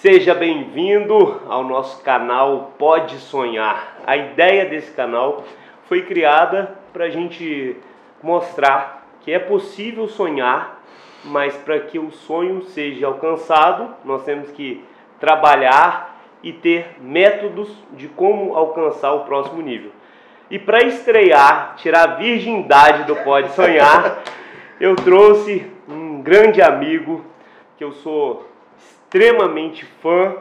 Seja bem-vindo ao nosso canal Pode Sonhar. A ideia desse canal foi criada para a gente mostrar que é possível sonhar, mas para que o sonho seja alcançado, nós temos que trabalhar e ter métodos de como alcançar o próximo nível. E para estrear, tirar a virgindade do Pode Sonhar, eu trouxe um grande amigo que eu sou extremamente fã,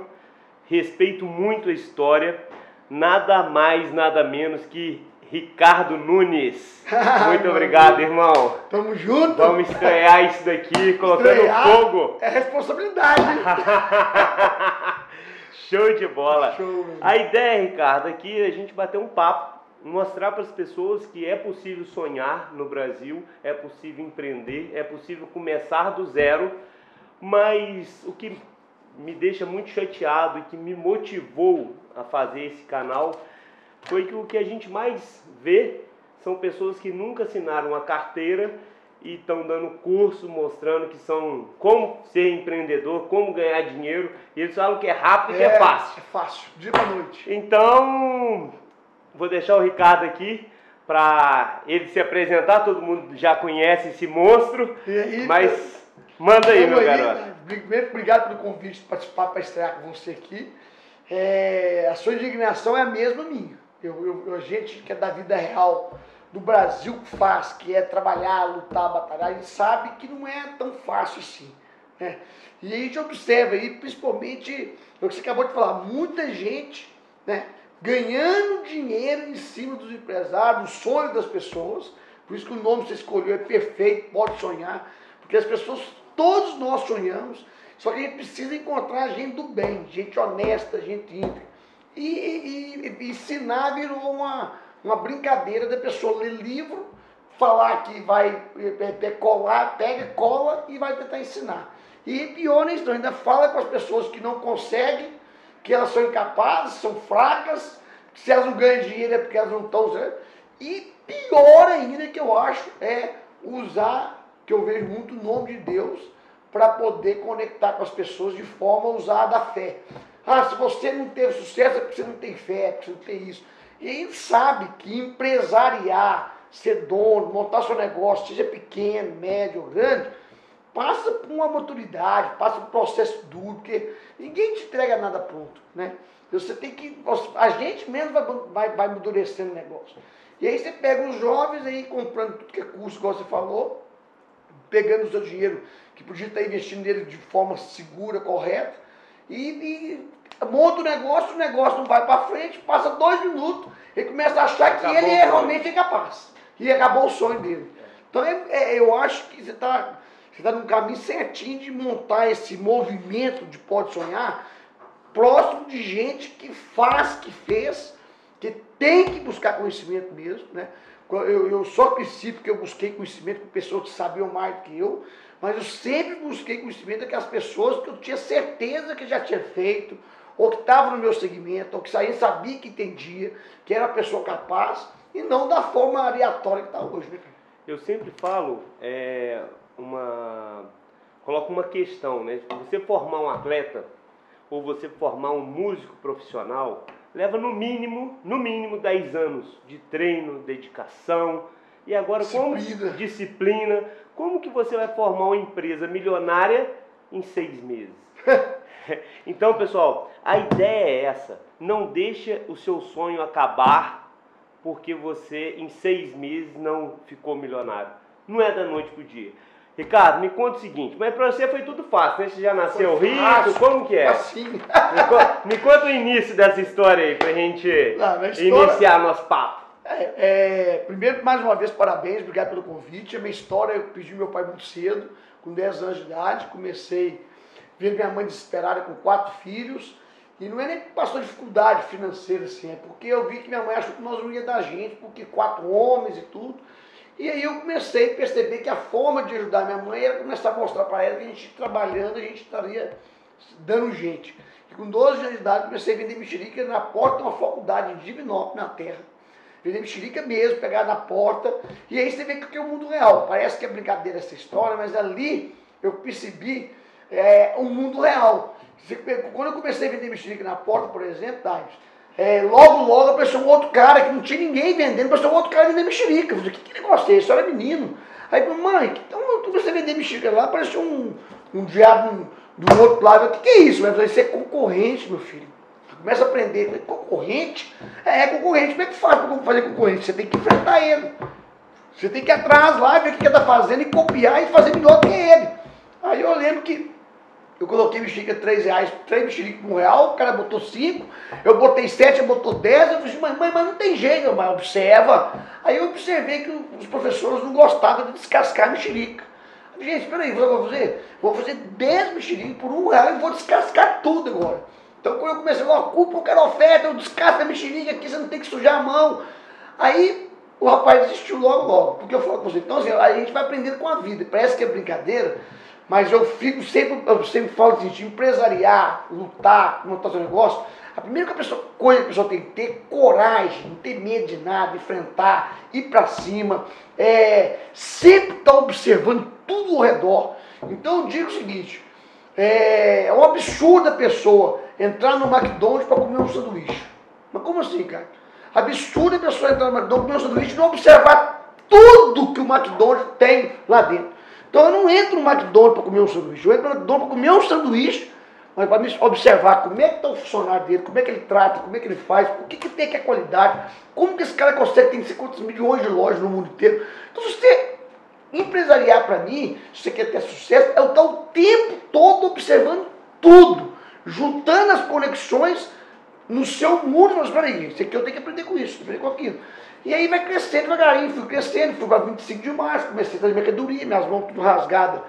respeito muito a história, nada mais, nada menos que Ricardo Nunes. Muito obrigado, irmão. Tamo junto. Vamos estrear isso daqui, colocando estrear fogo. É responsabilidade. Show de bola. Show, a ideia, Ricardo, aqui é a gente bater um papo, mostrar para as pessoas que é possível sonhar no Brasil, é possível empreender, é possível começar do zero, mas o que me deixa muito chateado e que me motivou a fazer esse canal foi que o que a gente mais vê são pessoas que nunca assinaram a carteira e estão dando curso mostrando que são como ser empreendedor, como ganhar dinheiro, e eles falam que é rápido e é, que é fácil. É fácil, dia para noite. Então, vou deixar o Ricardo aqui para ele se apresentar, todo mundo já conhece esse monstro, aí, mas Manda aí, meu garoto. Primeiro, obrigado pelo convite de participar para estrear com você aqui. É, a sua indignação é a mesma minha. Eu, eu, a gente que é da vida real do Brasil faz, que é trabalhar, lutar, batalhar, a gente sabe que não é tão fácil assim. Né? E a gente observa aí, principalmente, o que você acabou de falar, muita gente né, ganhando dinheiro em cima dos empresários, do sonho das pessoas. Por isso que o nome que você escolheu é perfeito, pode sonhar. Porque as pessoas Todos nós sonhamos, só que a gente precisa encontrar gente do bem, gente honesta, gente íntegra. E, e, e ensinar virou uma, uma brincadeira da pessoa ler livro, falar que vai é, é, colar, pega, cola e vai tentar ensinar. E pior ainda fala com as pessoas que não conseguem, que elas são incapazes, são fracas, que se elas não ganham dinheiro é porque elas não estão. E pior ainda que eu acho é usar que eu vejo muito o nome de Deus para poder conectar com as pessoas de forma a usar da fé. Ah, se você não teve sucesso é porque você não tem fé, é porque você não tem isso. E a gente sabe que empresariar, ser dono, montar seu negócio, seja pequeno, médio ou grande, passa por uma maturidade, passa por um processo duro, porque ninguém te entrega nada pronto, né? Você tem que. A gente mesmo vai, vai, vai amadurecendo o negócio. E aí você pega os jovens aí comprando tudo que é curso, igual você falou, pegando o seu dinheiro, que podia estar investindo nele de forma segura, correta, e, e monta o negócio, o negócio não vai para frente, passa dois minutos, ele começa a achar acabou que ele é realmente incapaz. E acabou o sonho dele. Então é, é, eu acho que você está você tá num caminho certinho de montar esse movimento de pode sonhar próximo de gente que faz, que fez, que tem que buscar conhecimento mesmo, né? Eu, eu só princípio que eu busquei conhecimento com pessoas que sabiam mais do que eu, mas eu sempre busquei conhecimento daquelas pessoas que eu tinha certeza que já tinha feito, ou que estavam no meu segmento, ou que saía, sabia que entendia, que era pessoa capaz, e não da forma aleatória que está hoje. Né? Eu sempre falo, é, uma, coloco uma questão, né? Você formar um atleta, ou você formar um músico profissional, leva no mínimo, no mínimo 10 anos de treino, dedicação. E agora disciplina. como disciplina, como que você vai formar uma empresa milionária em seis meses? então, pessoal, a ideia é essa. Não deixa o seu sonho acabar porque você em seis meses não ficou milionário. Não é da noite pro dia. Ricardo, me conta o seguinte, mas para você foi tudo fácil, né? Você já nasceu foi rico, fácil, como que é? Assim. Me, conta, me conta o início dessa história aí, pra gente Não, história, iniciar nosso papo. É, é, primeiro, mais uma vez, parabéns, obrigado pelo convite. A minha história, eu pedi meu pai muito cedo, com 10 anos de idade, comecei ver minha mãe desesperada com quatro filhos, e não é nem que passou dificuldade financeira, assim, é porque eu vi que minha mãe achou que nós não ia dar gente, porque quatro homens e tudo. E aí eu comecei a perceber que a forma de ajudar minha mãe era começar a mostrar para ela que a gente trabalhando, a gente estaria dando gente. E com 12 anos de idade comecei a vender mexerica na porta de uma faculdade de Divinópolis, na terra. Vender mexerica mesmo, pegar na porta. E aí você vê que é o mundo real. Parece que é brincadeira essa história, mas ali eu percebi é, um mundo real. Quando eu comecei a vender mexerica na porta, por exemplo, é, logo, logo apareceu um outro cara que não tinha ninguém vendendo, apareceu um outro cara vendendo mexerica. Eu falei, que, que negócio é esse? Eu era menino. Aí, mãe, então eu comecei a vender mexerica lá, apareceu um, um diabo do outro lado. O que, que é isso? Eu falei, isso é concorrente, meu filho. Começa a aprender. Falei, concorrente? É, é concorrente. Como é que faz para fazer concorrente? Você tem que enfrentar ele. Você tem que ir atrás lá, ver o que ele está fazendo e copiar e fazer melhor que ele. Aí eu lembro que eu coloquei mexerica 3 reais, 3 mexerica por um real, o cara botou 5, eu botei 7, ele botou 10, eu falei, mas, mãe, mas não tem jeito, mas observa. Aí eu observei que os professores não gostavam de descascar mexerica. Gente, peraí, vou fazer? Vou fazer 10 mexericas por um real e vou descascar tudo agora. Então quando eu comecei falar, culpa, eu quero oferta, eu descasco a mexerica aqui, você não tem que sujar a mão. Aí o rapaz desistiu logo, logo, porque eu falo com você. Então assim, a gente vai aprendendo com a vida, parece que é brincadeira, mas eu fico sempre, eu sempre falo assim, de empresariar, lutar, montar seu negócio, a primeira coisa que a pessoa tem que ter coragem, não ter medo de nada, enfrentar, ir para cima, é, sempre estar tá observando tudo ao redor. Então eu digo o seguinte, é, é um absurdo a pessoa entrar no McDonald's para comer um sanduíche. Mas como assim, cara? Absurdo a pessoa entrar no McDonald's comer um sanduíche e não observar tudo que o McDonald's tem lá dentro. Então eu não entro no McDonald's para comer um sanduíche, eu entro no McDonald's para comer um sanduíche mas para me observar como é que está o funcionário dele, como é que ele trata, como é que ele faz, o que, que tem que é qualidade, como que esse cara consegue, tem 50 milhões de lojas no mundo inteiro. Então, se você empresariar para mim, se você quer ter sucesso, é o estar o tempo todo observando tudo, juntando as conexões no seu mundo. Mas peraí, isso aqui eu tenho que aprender com isso, aprender com aquilo. E aí vai crescendo devagarinho, fui crescendo, fui para 25 de março, comecei a fazer mercadoria, minhas mãos tudo rasgadas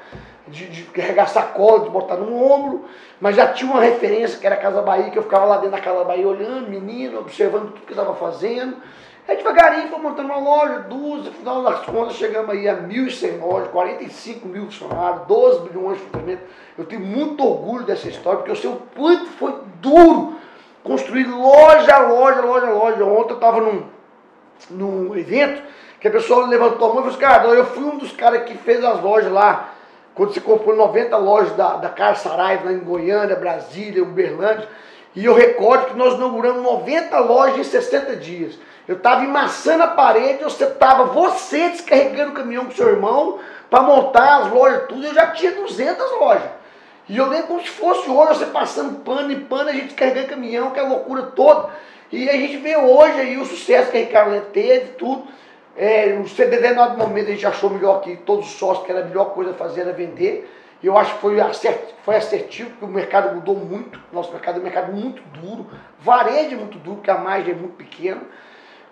de, de carregar sacola, de botar no ombro, mas já tinha uma referência que era a Casa Bahia, que eu ficava lá dentro da Casa Bahia olhando, menino, observando tudo que estava fazendo. Aí devagarinho foi montando uma loja, duas, no final das contas chegamos aí a 1.100 lojas, 45 mil funcionários, 12 bilhões de faturamento. Eu tenho muito orgulho dessa história, porque eu sei o quanto foi duro construir loja, loja, loja, loja. Ontem eu estava num, num evento que a pessoa levantou a mão e falou assim, cara, eu fui um dos caras que fez as lojas lá quando se comprou 90 lojas da, da Car Saraiva, lá em Goiânia, Brasília, Uberlândia, e eu recordo que nós inauguramos 90 lojas em 60 dias. Eu estava emassando a parede, você estava você descarregando o caminhão com seu irmão para montar as lojas, tudo. Eu já tinha 200 lojas. E eu lembro como se fosse hoje, você passando pano e pano, a gente descarregando caminhão, aquela loucura toda. E a gente vê hoje aí o sucesso que a Ricardo teve, tudo. É, no determinado momento a gente achou melhor que todos os sócios que era a melhor coisa a fazer era vender. E eu acho que foi, acert, foi assertivo, porque o mercado mudou muito. Nosso mercado é um mercado muito duro, varejo é muito duro, porque a margem é muito pequena.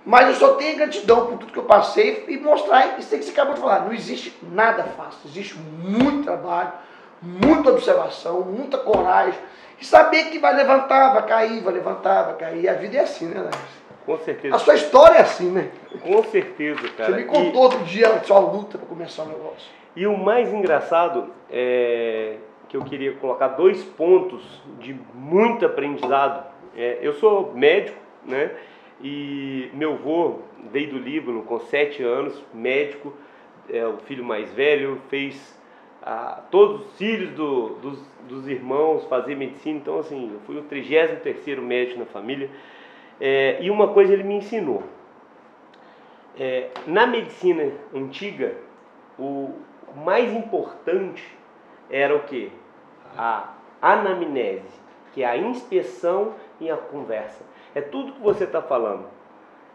Mas eu só tenho gratidão por tudo que eu passei e mostrar isso que você acabou de falar. Não existe nada fácil, existe muito trabalho, muita observação, muita coragem. E saber que vai levantar, vai cair, vai levantar, vai cair. A vida é assim, né, Lars? Com certeza. A sua história é assim, né? Com certeza, cara. Você me contou e... outro dia a sua luta para começar o negócio. E o mais engraçado é que eu queria colocar dois pontos de muito aprendizado. É, eu sou médico, né? E meu avô veio do Líbano com sete anos, médico, é o filho mais velho, fez a, todos os filhos do, dos, dos irmãos fazer medicina. Então, assim, eu fui o 33 terceiro médico na família. É, e uma coisa ele me ensinou. É, na medicina antiga, o mais importante era o que? A anamnese, que é a inspeção e a conversa. É tudo que você está falando.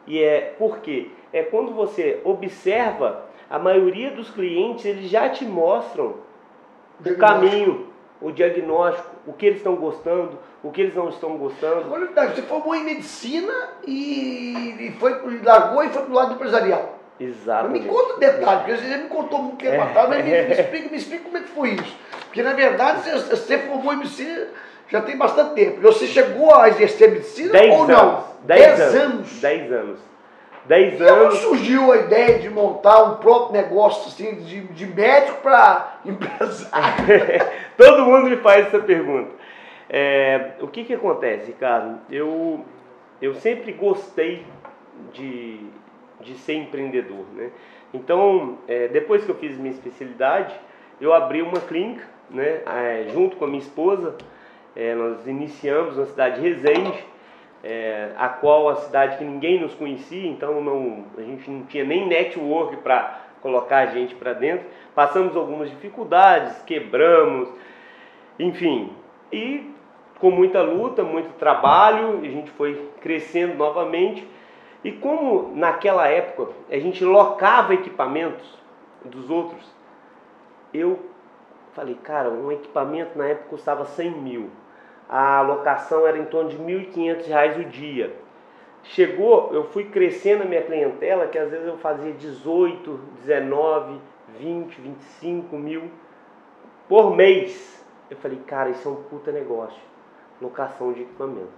E é porque é quando você observa, a maioria dos clientes eles já te mostram o caminho, o diagnóstico, o que eles estão gostando, o que eles não estão gostando. Agora, você formou em medicina e, e foi largou e foi para o lado empresarial. Exato. Me conta um detalhe, porque você me contou muito tempo é. atrás, mas me, me, explica, me explica como é que foi isso. Porque na verdade você, você formou em medicina já tem bastante tempo. Você chegou a exercer medicina dez ou anos. não? Dez, dez anos. Dez anos. Dez e anos. como surgiu a ideia de montar um próprio negócio assim, de, de médico para empresário? Todo mundo me faz essa pergunta. É, o que, que acontece, Ricardo? Eu, eu sempre gostei de, de ser empreendedor. Né? Então, é, depois que eu fiz minha especialidade, eu abri uma clínica né, é, junto com a minha esposa É, nós iniciamos na cidade de Resende, é, a qual a cidade que ninguém nos conhecia, então não, a gente não tinha nem network para colocar a gente para dentro. Passamos algumas dificuldades, quebramos, enfim, e com muita luta, muito trabalho, a gente foi crescendo novamente. E como naquela época a gente locava equipamentos dos outros, eu falei, cara, um equipamento na época custava 100 mil. A locação era em torno de 1.500 reais o dia. Chegou, eu fui crescendo a minha clientela, que às vezes eu fazia 18, 19, 20, 25 mil por mês. Eu falei, cara, isso é um puta negócio, locação de equipamento.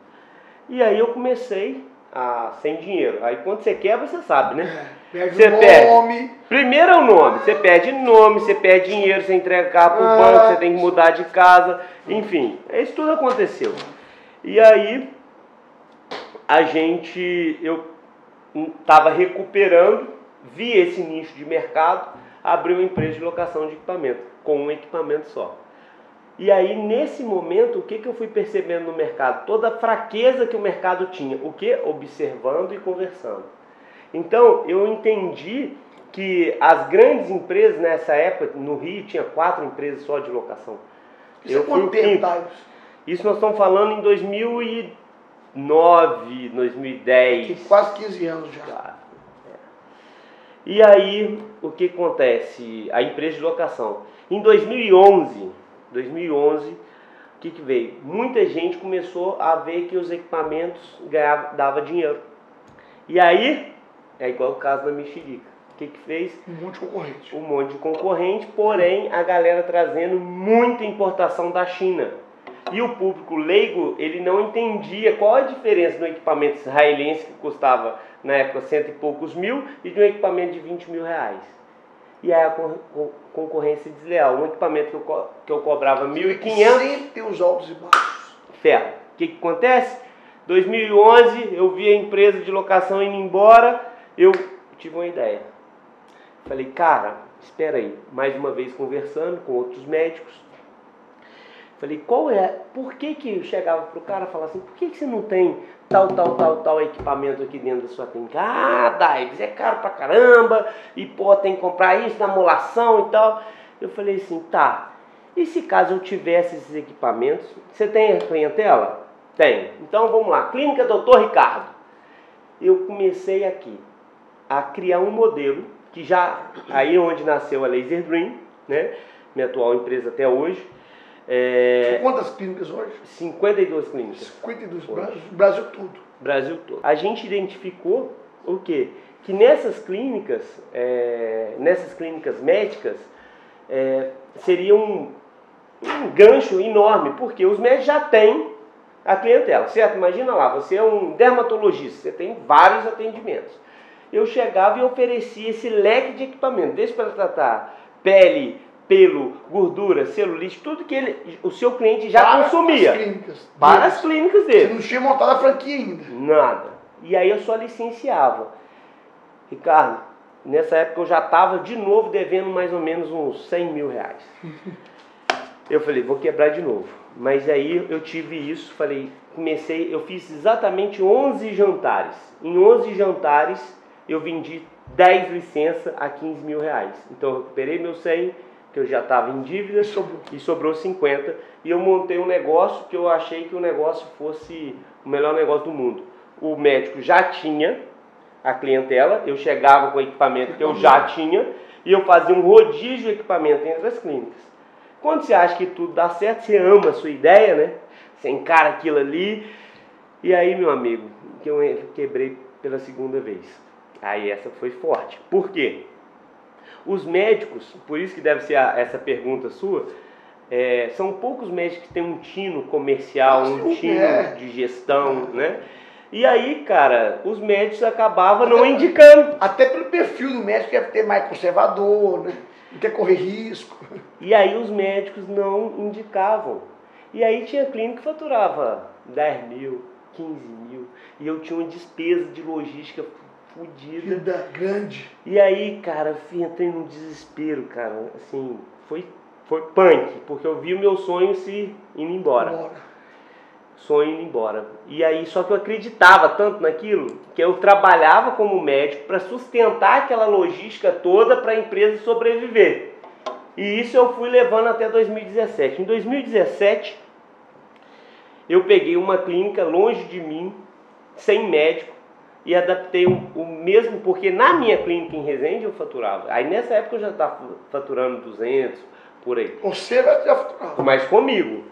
E aí eu comecei a, sem dinheiro. Aí quando você quebra, você sabe, né? É, perde Você perde. nome. Primeiro é o nome, você perde nome, você perde dinheiro, você entrega carro pro Ah. banco, você tem que mudar de casa, enfim, isso tudo aconteceu. E aí a gente, eu estava recuperando, vi esse nicho de mercado, abri uma empresa de locação de equipamento, com um equipamento só. E aí, nesse momento, o que, que eu fui percebendo no mercado? Toda a fraqueza que o mercado tinha. O que? Observando e conversando. Então, eu entendi que as grandes empresas nessa época, no Rio, tinha quatro empresas só de locação. Isso é fui o quanto tempo? Isso nós estamos falando em 2009, 2010. Tem quase 15 anos já. Claro. É. E aí, o que acontece? A empresa de locação. Em 2011, 2011, o que, que veio? Muita gente começou a ver que os equipamentos ganhava, dava dinheiro. E aí, é igual o caso da mexerica. O que, que fez? Um monte de concorrente. um monte de concorrente, porém a galera trazendo muita importação da China. E o público leigo, ele não entendia qual a diferença do equipamento israelense que custava na época cento e poucos mil e de um equipamento de 20 mil reais. E aí a con- con- concorrência desleal. Um equipamento que eu, que eu cobrava 1.500 Sempre tem os altos e baixos. ferro. O que, que acontece? 2011, eu vi a empresa de locação indo embora, eu tive uma ideia. Falei, cara, espera aí, mais uma vez conversando com outros médicos. Falei, qual é, por que que eu chegava pro cara e falava assim, por que que você não tem tal, tal, tal, tal equipamento aqui dentro da sua clínica? Ah, Daibs, é caro pra caramba, e pô, tem que comprar isso na molação e tal. Eu falei assim, tá, e se caso eu tivesse esses equipamentos, você tem a clientela? Tem. Então vamos lá, Clínica Doutor Ricardo. Eu comecei aqui a criar um modelo que já aí onde nasceu a Laser Dream, né? Minha atual empresa até hoje. É, quantas clínicas hoje? 52 clínicas, 52, Brasil, Brasil todo. Brasil todo. A gente identificou o quê? Que nessas clínicas, é, nessas clínicas médicas, é, seria um, um gancho enorme, porque os médicos já têm a clientela, certo? Imagina lá, você é um dermatologista, você tem vários atendimentos. Eu chegava e oferecia esse leque de equipamento, desde para tratar pele, pelo, gordura, celulite, tudo que ele, o seu cliente já Para consumia. as clínicas. Para deles. as clínicas Você dele. não tinha montado a franquia ainda. Nada. E aí eu só licenciava. Ricardo, nessa época eu já estava de novo devendo mais ou menos uns 100 mil reais. Eu falei, vou quebrar de novo. Mas aí eu tive isso, falei, comecei, eu fiz exatamente 11 jantares. Em 11 jantares eu vendi 10 licenças a 15 mil reais. Então eu recuperei meu 100, que eu já estava em dívida, E sobrou. e sobrou 50. E eu montei um negócio que eu achei que o negócio fosse o melhor negócio do mundo. O médico já tinha a clientela, eu chegava com o equipamento que eu já tinha, e eu fazia um rodízio de equipamento entre as clínicas. Quando você acha que tudo dá certo, você ama a sua ideia, né? Você encara aquilo ali. E aí, meu amigo, que eu quebrei pela segunda vez. Aí essa foi forte. Por quê? Os médicos, por isso que deve ser a- essa pergunta sua, é, são poucos médicos que têm um tino comercial, um Sim, tino é. de gestão, né? E aí, cara, os médicos acabavam não indicando. Até pelo perfil do médico, que ter mais conservador, né? Não quer correr risco. E aí os médicos não indicavam. E aí tinha clínica que faturava 10 mil, 15 mil. E eu tinha uma despesa de logística fodida. Vida grande. E aí, cara, eu entrei num desespero, cara. Assim, foi, foi punk, porque eu vi o meu sonho se indo embora. Bora. sonho indo embora. E aí, só que eu acreditava tanto naquilo que eu trabalhava como médico para sustentar aquela logística toda para a empresa sobreviver. E isso eu fui levando até 2017. Em 2017, eu peguei uma clínica longe de mim, sem médico, e adaptei o, o, mesmo, porque na minha clínica em Resende eu faturava. Aí nessa época eu já estava faturando 200, por aí. Você já faturava? Mas comigo.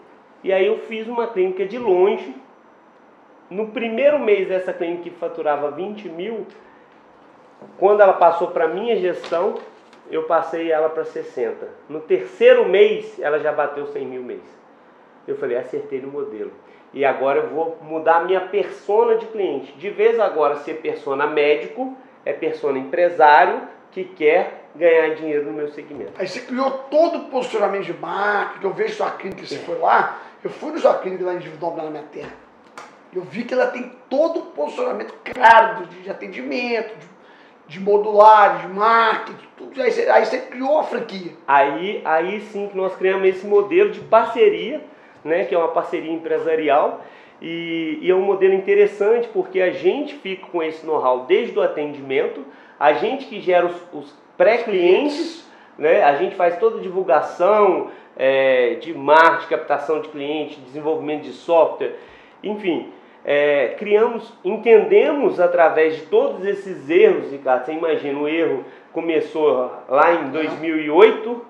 E aí eu fiz uma clínica de longe. No primeiro mês dessa clínica que faturava 20 mil, quando ela passou para minha gestão, eu passei ela para 60. No terceiro mês, ela já bateu 100 mil mês. Eu falei, acertei no modelo. E agora eu vou mudar a minha persona de cliente. De vez agora ser persona médico, é persona empresário que quer ganhar dinheiro no meu segmento. Aí você criou todo o posicionamento de marketing, eu vejo sua clínica, você é. foi lá, eu fui no sua clínica lá em Dividão, na minha terra. Eu vi que ela tem todo o posicionamento claro de atendimento, de de modular, de marketing, tudo. Aí você, aí você criou a franquia. Aí, aí sim que nós criamos esse modelo de parceria, né, que é uma parceria empresarial. E, e é um modelo interessante porque a gente fica com esse know-how desde o atendimento, a gente que gera os, os pré-clientes, né, a gente faz toda a divulgação é, de marketing, captação de cliente, desenvolvimento de software, enfim é, criamos, entendemos através de todos esses erros, Ricardo. Você imagina, o erro começou lá em 2008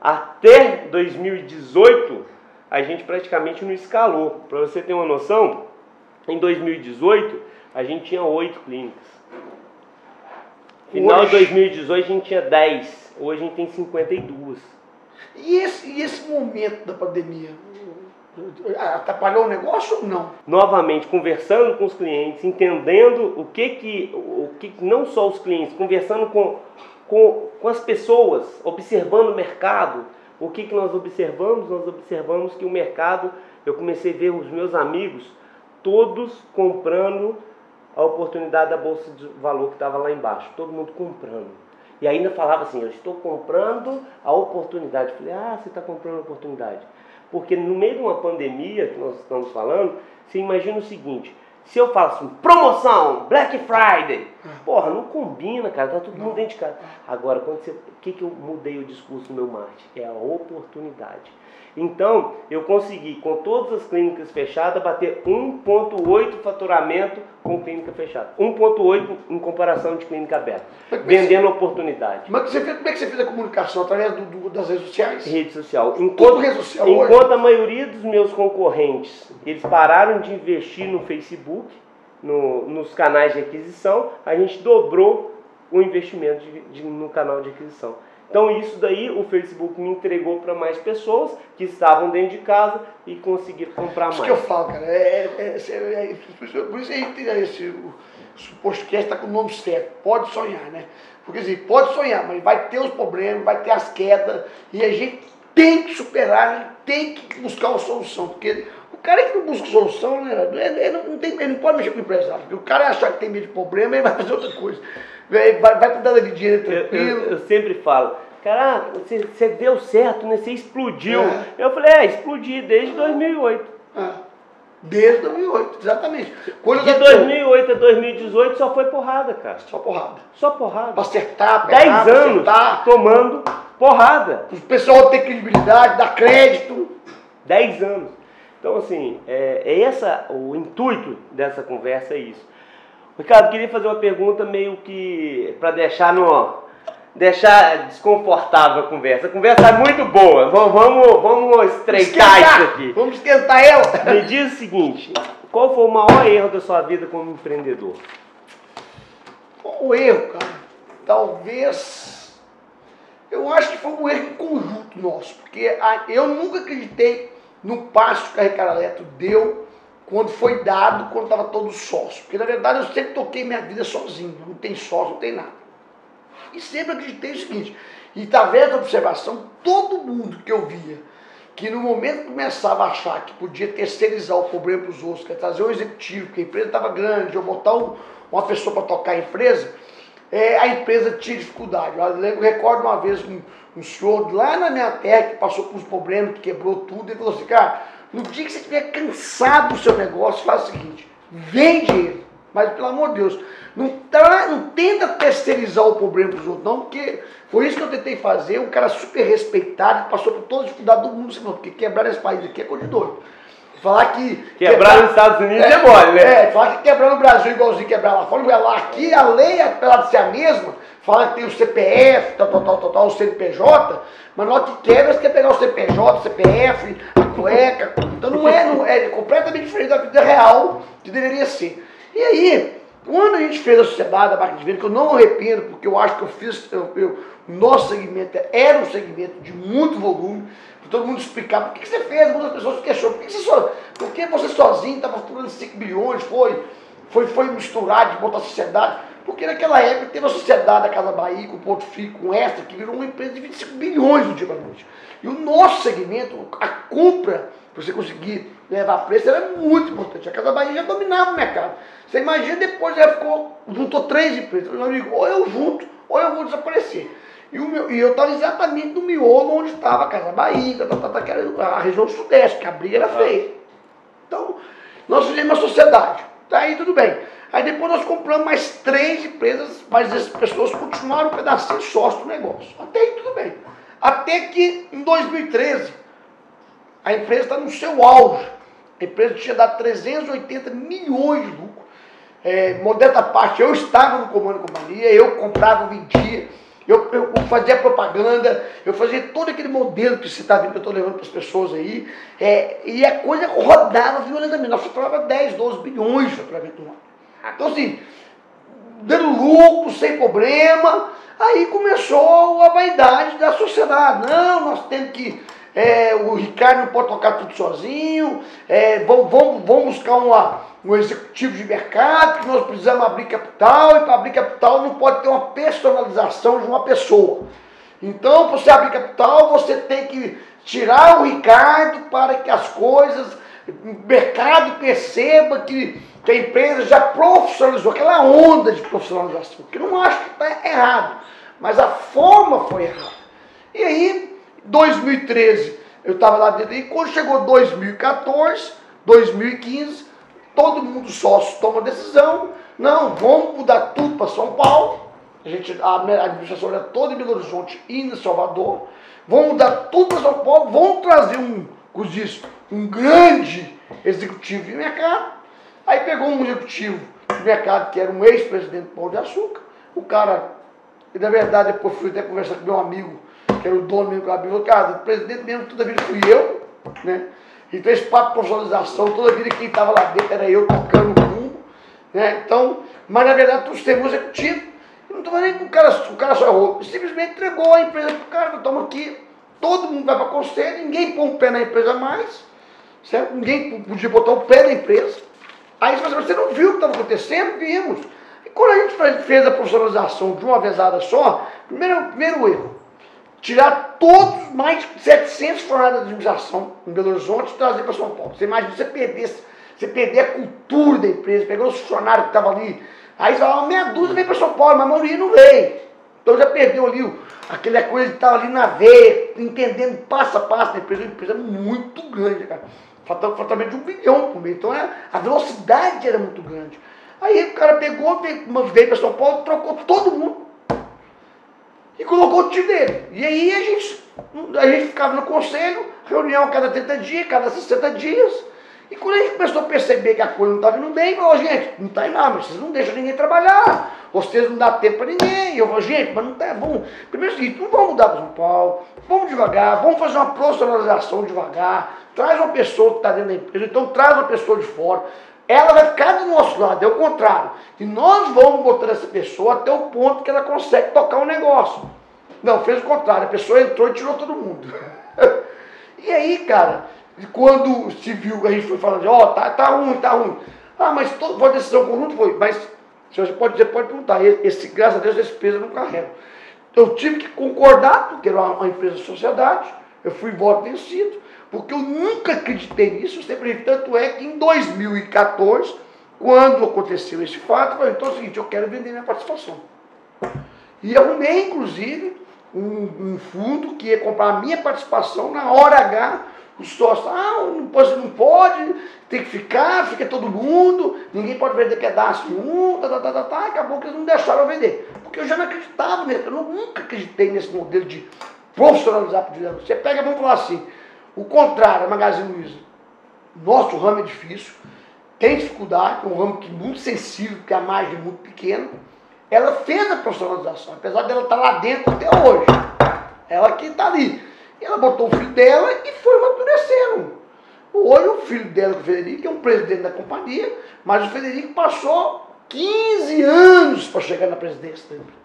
até 2018, a gente praticamente não escalou. Para você ter uma noção, em 2018 a gente tinha oito clínicas. Final de 2018 a gente tinha 10, hoje a gente tem 52. E esse, e esse momento da pandemia? atrapalhou o negócio ou não? Novamente, conversando com os clientes, entendendo o que que, o que não só os clientes, conversando com, com, com as pessoas, observando o mercado. O que, que nós observamos? Nós observamos que o mercado, eu comecei a ver os meus amigos, todos comprando a oportunidade da bolsa de valor que estava lá embaixo, todo mundo comprando. E ainda falava assim, eu estou comprando a oportunidade. Eu falei, ah, você está comprando a oportunidade. Porque no meio de uma pandemia que nós estamos falando, você imagina o seguinte: se eu faço promoção, Black Friday, porra, não combina, cara, tá todo mundo dentro de casa. Agora, quando você, o que, que eu mudei o discurso no meu marketing? É a oportunidade. Então, eu consegui, com todas as clínicas fechadas, bater 1,8 faturamento com clínica fechada. 1,8 em comparação de clínica aberta. Vendendo você, oportunidade. Mas você como é que você fez a comunicação? Através do, do, das redes sociais? Rede social. Enquanto, rede social enquanto hoje? a maioria dos meus concorrentes, eles pararam de investir no Facebook, no, nos canais de aquisição, a gente dobrou o investimento de, de, no canal de aquisição. Então isso daí o Facebook me entregou para mais pessoas que estavam dentro de casa e conseguiram comprar mais. Isso que eu falo, cara. É, é, é, é por isso a gente tem esse, o, o podcast está com o nome certo. Pode sonhar, né? Porque assim, pode sonhar, mas vai ter os problemas, vai ter as quedas e a gente tem que superar, tem que buscar uma solução. Porque cara que não busca solução, né, ele, não, tem, ele não pode mexer com o empresário. Porque o cara achar que tem medo de problema, ele vai fazer outra coisa vai, vai cuidar da vidinha tranquilo. Eu, eu, eu, sempre falo, cara, você, você deu certo, né? Você explodiu. É. Eu falei, é, explodi desde 2008. É. Desde 2008, exatamente. Quando de 2008 a 2018 só foi porrada, cara. Só porrada. Só porrada. Pra acertar, pegar, 10 anos acertar. tomando porrada. O pessoal ter credibilidade, dar crédito. 10 anos. Então, assim, é, é essa, o intuito dessa conversa é isso. Ricardo, queria fazer uma pergunta meio que para deixar no deixar desconfortável a conversa. A conversa é muito boa. Vamos, vamos estreitar isso aqui. Vamos esquentar ela. Me diz o seguinte: qual foi o maior erro da sua vida como empreendedor? O erro, cara, talvez. Eu acho que foi um erro em conjunto nosso, porque eu nunca acreditei no passo que a Ricardo Eletro deu quando foi dado, quando estava todo sócio. Porque na verdade eu sempre toquei minha vida sozinho, não tem sócio, não tem nada. E sempre acreditei o seguinte, e através da observação, todo mundo que eu via, que no momento começava a achar que podia terceirizar o problema para os outros, que trazer um executivo, que a empresa estava grande, ou botar um, uma pessoa para tocar a empresa, é, a empresa tinha dificuldade. Eu lembro, recordo uma vez um, um senhor lá na minha terra que passou por uns problemas, que quebrou tudo, e falou assim, cara, No dia que você estiver cansado do seu negócio, faz o seguinte: vende ele. Mas pelo amor de Deus, não, tá, não tenta terceirizar o problema dos outros, não, porque foi isso que eu tentei fazer. Um cara super respeitado, passou por toda a dificuldade do mundo, porque quebrar esse país aqui é coisa de doido. Falar que. Quebrar, quebrar nos Estados Unidos é, é mole, né? É, falar que quebrar no Brasil igualzinho quebrar lá fora. Lá aqui a lei, apesar de ser a mesma, fala que tem o CPF, tal, tal, tal, tal, tal o CNPJ, mas na hora que quebra, você quer pegar o CPJ, o CPF, a cueca. Então não é, não, é completamente diferente da vida real que deveria ser. E aí, quando a gente fez a sociedade da máquina de venda, que eu não arrependo, porque eu acho que eu fiz, eu, eu, nosso segmento era um segmento de muito volume, todo mundo explicar por que, você fez, muitas pessoas se questionam, por que, você, só, por que você sozinho estava faturando 5 bilhões, foi, foi, foi misturar de botar a sociedade, porque naquela época teve a sociedade da Casa Bahia, com o Ponto Fico, com Extra, que virou uma empresa de 25 bilhões no dia para noite. E o nosso segmento, a compra, para você conseguir levar preço, era muito importante. A Casa Bahia já dominava o mercado. Você imagina, depois já ficou, juntou três empresas. Meu amigo, ou eu junto, ou eu vou desaparecer. E, o meu, e eu estava exatamente no miolo onde estava a Casa Bahia, tá, tá, tá, a região sudeste, que a briga era feia. Então, nós fizemos uma sociedade. Aí tudo bem. Aí depois nós compramos mais três empresas, mas essas pessoas continuaram um pedacinho sócio do negócio. Até aí tudo bem. Até que em 2013, a empresa está no seu auge. A empresa tinha dado 380 milhões de lucro. É, modesta parte, eu estava no comando da companhia, eu comprava, vendia eu, eu, fazia propaganda, eu fazia todo aquele modelo que você está vendo que eu estou levando para as pessoas aí. É, e a coisa rodava violentamente. Nós faturava 10, 12 bilhões de faturamento no ano. Então, assim, dando lucro, sem problema. Aí começou a vaidade da sociedade. Não, nós temos que. É, o Ricardo não pode tocar tudo sozinho. É, vamos, vamos, vamos buscar uma um executivo de mercado, que nós precisamos abrir capital, e para abrir capital não pode ter uma personalização de uma pessoa. Então, para você abrir capital, você tem que tirar o Ricardo para que as coisas, o mercado perceba que, que a empresa já profissionalizou, aquela onda de profissionalização, que não acho que está errado, mas a forma foi errada. E aí, 2013, eu estava lá dentro, e quando chegou 2014, 2015, todo mundo sócio toma decisão, não, vamos mudar tudo para São Paulo, a, gente, a administração era toda em Belo Horizonte e em Salvador, vamos mudar tudo para São Paulo, vamos trazer um, como um grande executivo de mercado, aí pegou um executivo de mercado que era um ex-presidente do Pão de Açúcar, o cara, e na verdade depois fui até conversar com meu amigo, que era o dono mesmo, que falou, cara, o presidente mesmo toda vida fui eu, né? Então esse papo de profissionalização, toda vida quem estava lá dentro era eu tocando o rumo. Né? Então, mas na verdade o sistema executivo, não estava nem com o cara, o cara só errou, simplesmente entregou a empresa para o cara, estamos aqui, todo mundo vai para conselho, ninguém põe o pé na empresa mais, certo? ninguém podia botar o pé na empresa. Aí você fala, você não viu o que estava acontecendo? Vimos. E quando a gente fez a profissionalização de uma vezada só, primeiro, primeiro erro, tirar todos mais 700 funcionários da administração em Belo Horizonte e trazer para São Paulo. Você imagina você perder, você perder a cultura da empresa, pegar os funcionários que estavam ali. Aí você fala, meia dúzia veio para São Paulo, mas a maioria não veio. Então já perdeu ali aquela coisa que estava ali na veia, entendendo passo a passo da empresa, uma empresa muito grande, cara. Faturamento de um bilhão por mês. Então é, a velocidade era muito grande. Aí o cara pegou, veio, para São Paulo, trocou todo mundo e colocou o time dele. E aí a gente, a gente ficava no conselho, reunião a cada 30 dias, cada 60 dias. E quando a gente começou a perceber que a coisa não estava indo bem, falou, gente, não está indo mas vocês não deixam ninguém trabalhar, vocês não dão tempo para ninguém. Eu falei, gente, mas não está bom. Primeiro é o seguinte, não vamos mudar para São Paulo, vamos devagar, vamos fazer uma profissionalização devagar, traz uma pessoa que está dentro da empresa, então traz uma pessoa de fora. Ela vai ficar do nosso lado, é o contrário. E nós vamos botar essa pessoa até o ponto que ela consegue tocar o um negócio. Não, fez o contrário, a pessoa entrou e tirou todo mundo. e aí, cara, quando se viu, a gente foi falando, ó, oh, tá, tá ruim, tá ruim. Ah, mas todo, foi decisão conjunta? Foi, mas você pode, você pode perguntar, esse, graças a Deus, esse peso eu não carrego. Eu tive que concordar, porque era uma, uma empresa de sociedade, eu fui voto vencido, porque eu nunca acreditei nisso, sempre tanto é que em 2014, quando aconteceu esse fato, eu falei, então é o seguinte, eu quero vender minha participação. E arrumei, inclusive, um, um, fundo que ia comprar a minha participação na hora H, Os sócios, ah, não pode, não pode, tem que ficar, fica todo mundo, ninguém pode vender pedaço nenhum, tá, tá, tá, tá, tá, acabou que eles não deixaram eu vender. Porque eu já não acreditava nisso, eu nunca acreditei nesse modelo de profissionalizar por diretor. Você pega, vamos falar assim, o contrário, a Magazine Luiza. Nosso ramo é difícil, tem dificuldade, é um ramo que é muito sensível, porque a margem é muito pequena. Ela fez a profissionalização, apesar dela estar lá dentro até hoje. Ela que está ali. Ela botou o filho dela e foi amadurecendo. Hoje o filho dela, o Federico, é um presidente da companhia, mas o Federico passou 15 anos para chegar na presidência da empresa.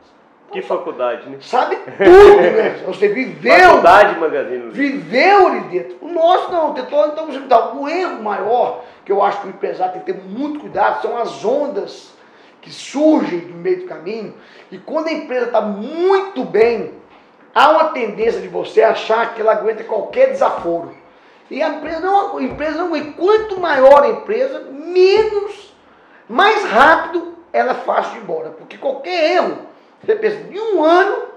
Que faculdade, né? Sabe tudo, né? Você viveu. Faculdade Magazine. Viveu ali dentro. O nosso não, tentou, então, então, o erro maior, que eu acho que o empresário tem que ter muito cuidado, são as ondas que surgem do meio do caminho. E quando a empresa está muito bem, há uma tendência de você achar que ela aguenta qualquer desaforo. E a empresa não, a empresa não, e quanto maior a empresa, menos, mais rápido ela é fácil de ir embora. Porque qualquer erro, você pensa, de um ano,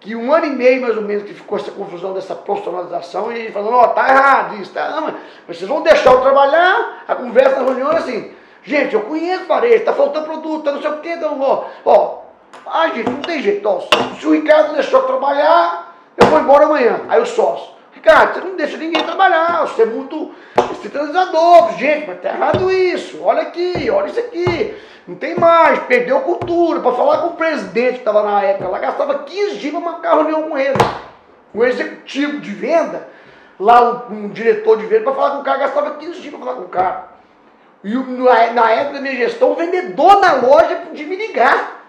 que um ano e meio mais ou menos que ficou essa confusão dessa profissionalização, e falando, ó, oh, tá errado isso, tá, mas vocês vão deixar eu trabalhar, a conversa na reunião é assim, gente, eu conheço parede, tá faltando produto, tá não sei o que, então, ó, ó, ah, gente, não tem jeito, ó, se o Ricardo deixou trabalhar, eu vou embora amanhã, aí o sócio, Ricardo, você não deixa ninguém trabalhar, você é muito centralizador, gente, mas tá errado isso, olha aqui, olha isso aqui, não tem mais, perdeu cultura. Para falar com o presidente que estava na época lá, gastava 15 dias para marcar reunião com ele. O executivo de venda, lá um, um diretor de venda, para falar com o cara, gastava 15 dias para falar com o cara. E na época da minha gestão, o vendedor na loja podia me ligar.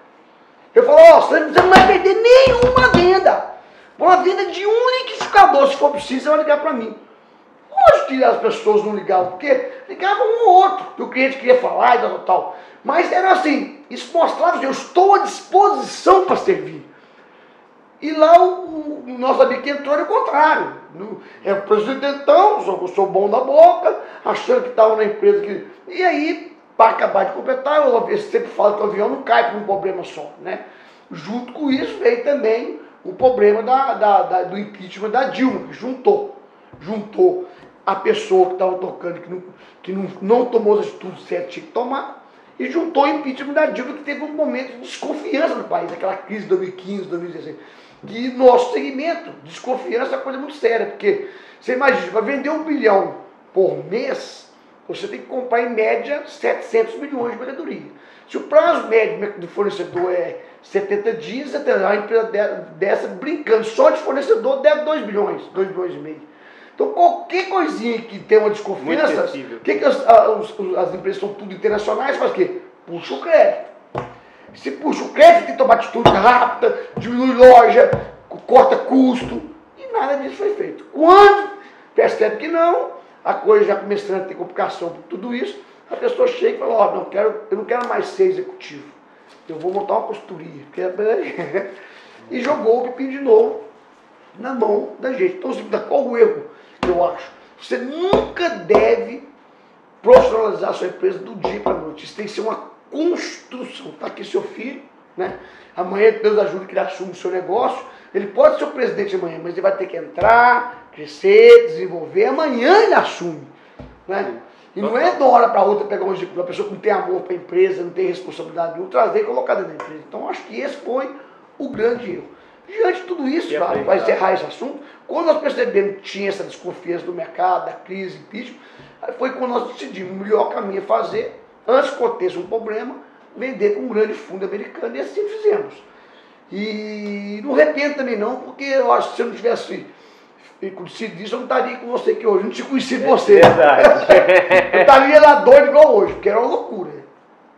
Eu falo, ó, oh, você não vai perder nenhuma venda. Uma venda de um liquidificador, se for preciso, você vai ligar para mim. Hoje que as pessoas não ligavam, porque ligavam um ou outro, que o cliente queria falar e tal, tal. Mas era assim, isso mostrava que eu estou à disposição para servir. E lá o, o nosso amigo que entrou era o contrário. É o presidentão, sou, sou bom da boca, achando que estava na empresa que. E aí, para acabar de completar, eu sempre falo que o avião não cai por um problema só. Né? Junto com isso veio também o problema da, da, da do impeachment da Dilma, que juntou. Juntou a pessoa que estava tocando, que, não, que não, não tomou as atitudes certas, tinha que tomar, e juntou o impeachment da Dilma, que teve um momento de desconfiança no país, aquela crise de 2015, 2016. Que nosso segmento, desconfiança é uma coisa muito séria, porque você imagina, para vender um bilhão por mês, você tem que comprar em média 700 milhões de mercadoria. Se o prazo médio do fornecedor é 70 dias, tem uma empresa dessa brincando, só de fornecedor deve 2 bilhões, 2 bilhões e meio. Então, qualquer coisinha que tenha uma desconfiança, o que, que as, as, as, empresas são tudo internacionais, faz o quê? Puxa o crédito. Se puxa o crédito, tem que tomar atitude rápida, diminui loja, corta custo, e nada disso foi feito. Quando percebe que não, a coisa já começando a ter complicação por tudo isso, a pessoa chega e fala, ó, oh, não quero, eu não quero mais ser executivo, eu vou montar uma costuria. e jogou o pepino de novo na mão da gente. Então, qual o erro? eu acho. Você nunca deve profissionalizar a sua empresa do dia para a noite. Isso tem que ser uma construção. Está aqui seu filho, né? Amanhã Deus ajuda que ele assume o seu negócio. Ele pode ser o presidente amanhã, mas ele vai ter que entrar, crescer, desenvolver. Amanhã ele assume. Né? E não é de uma hora para outra pegar uma pessoa que não tem amor para a empresa, não tem responsabilidade nenhuma, trazer e colocar dentro da empresa. Então acho que esse foi o grande erro. Diante de tudo isso, vai, vai encerrar esse assunto, quando nós percebemos que tinha essa desconfiança do mercado, da crise, impeachment, foi quando nós decidimos o melhor caminho a fazer, antes que aconteça um problema, vender com um grande fundo americano, e assim fizemos. E não arrependo também não, porque eu acho que se eu não tivesse conhecido isso, eu não estaria com você aqui hoje, não tinha conhecido é você. Verdade. eu estaria lá doido igual hoje, porque era uma loucura.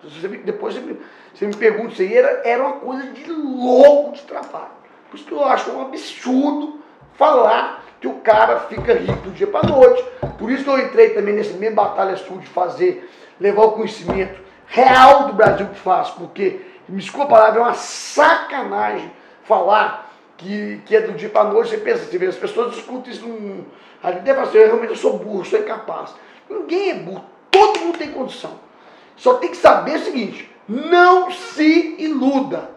Você, depois você me, você me pergunta isso aí, era, era uma coisa de louco de trabalho. Por isso que eu acho um absurdo falar que o cara fica rico do dia para noite. Por isso que eu entrei também nessa mesma batalha sua de fazer, levar o conhecimento real do Brasil que faz, porque, me desculpa a palavra, é uma sacanagem falar que, que é do dia para noite. Você pensa, você vê, as pessoas discutem isso num. Ali deve ser, realmente eu sou burro, sou incapaz. Ninguém é burro, todo mundo tem condição. Só tem que saber o seguinte: não se iluda.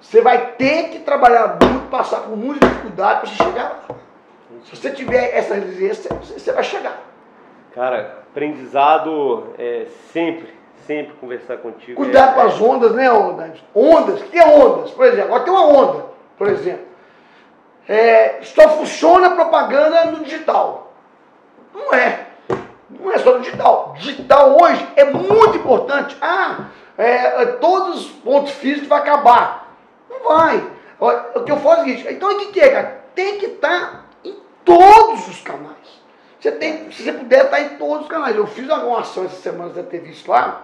Você vai ter que trabalhar muito, passar por muita dificuldade para você chegar lá. Se você tiver essa resiliência, você vai chegar. Cara, aprendizado é sempre, sempre conversar contigo. Cuidado é, com as ondas, né, ondas? Ondas, o que é ondas? Por exemplo, agora tem uma onda, por exemplo. É, só funciona propaganda no digital. Não é. Não é só no digital. Digital hoje é muito importante. Ah, é, é todos os pontos físicos vai acabar. Não vai. O que eu faço é o seguinte, então o que é, cara? Tem que estar em todos os canais. Você tem, se você puder estar em todos os canais. Eu fiz alguma ação essa semana, você ter visto lá,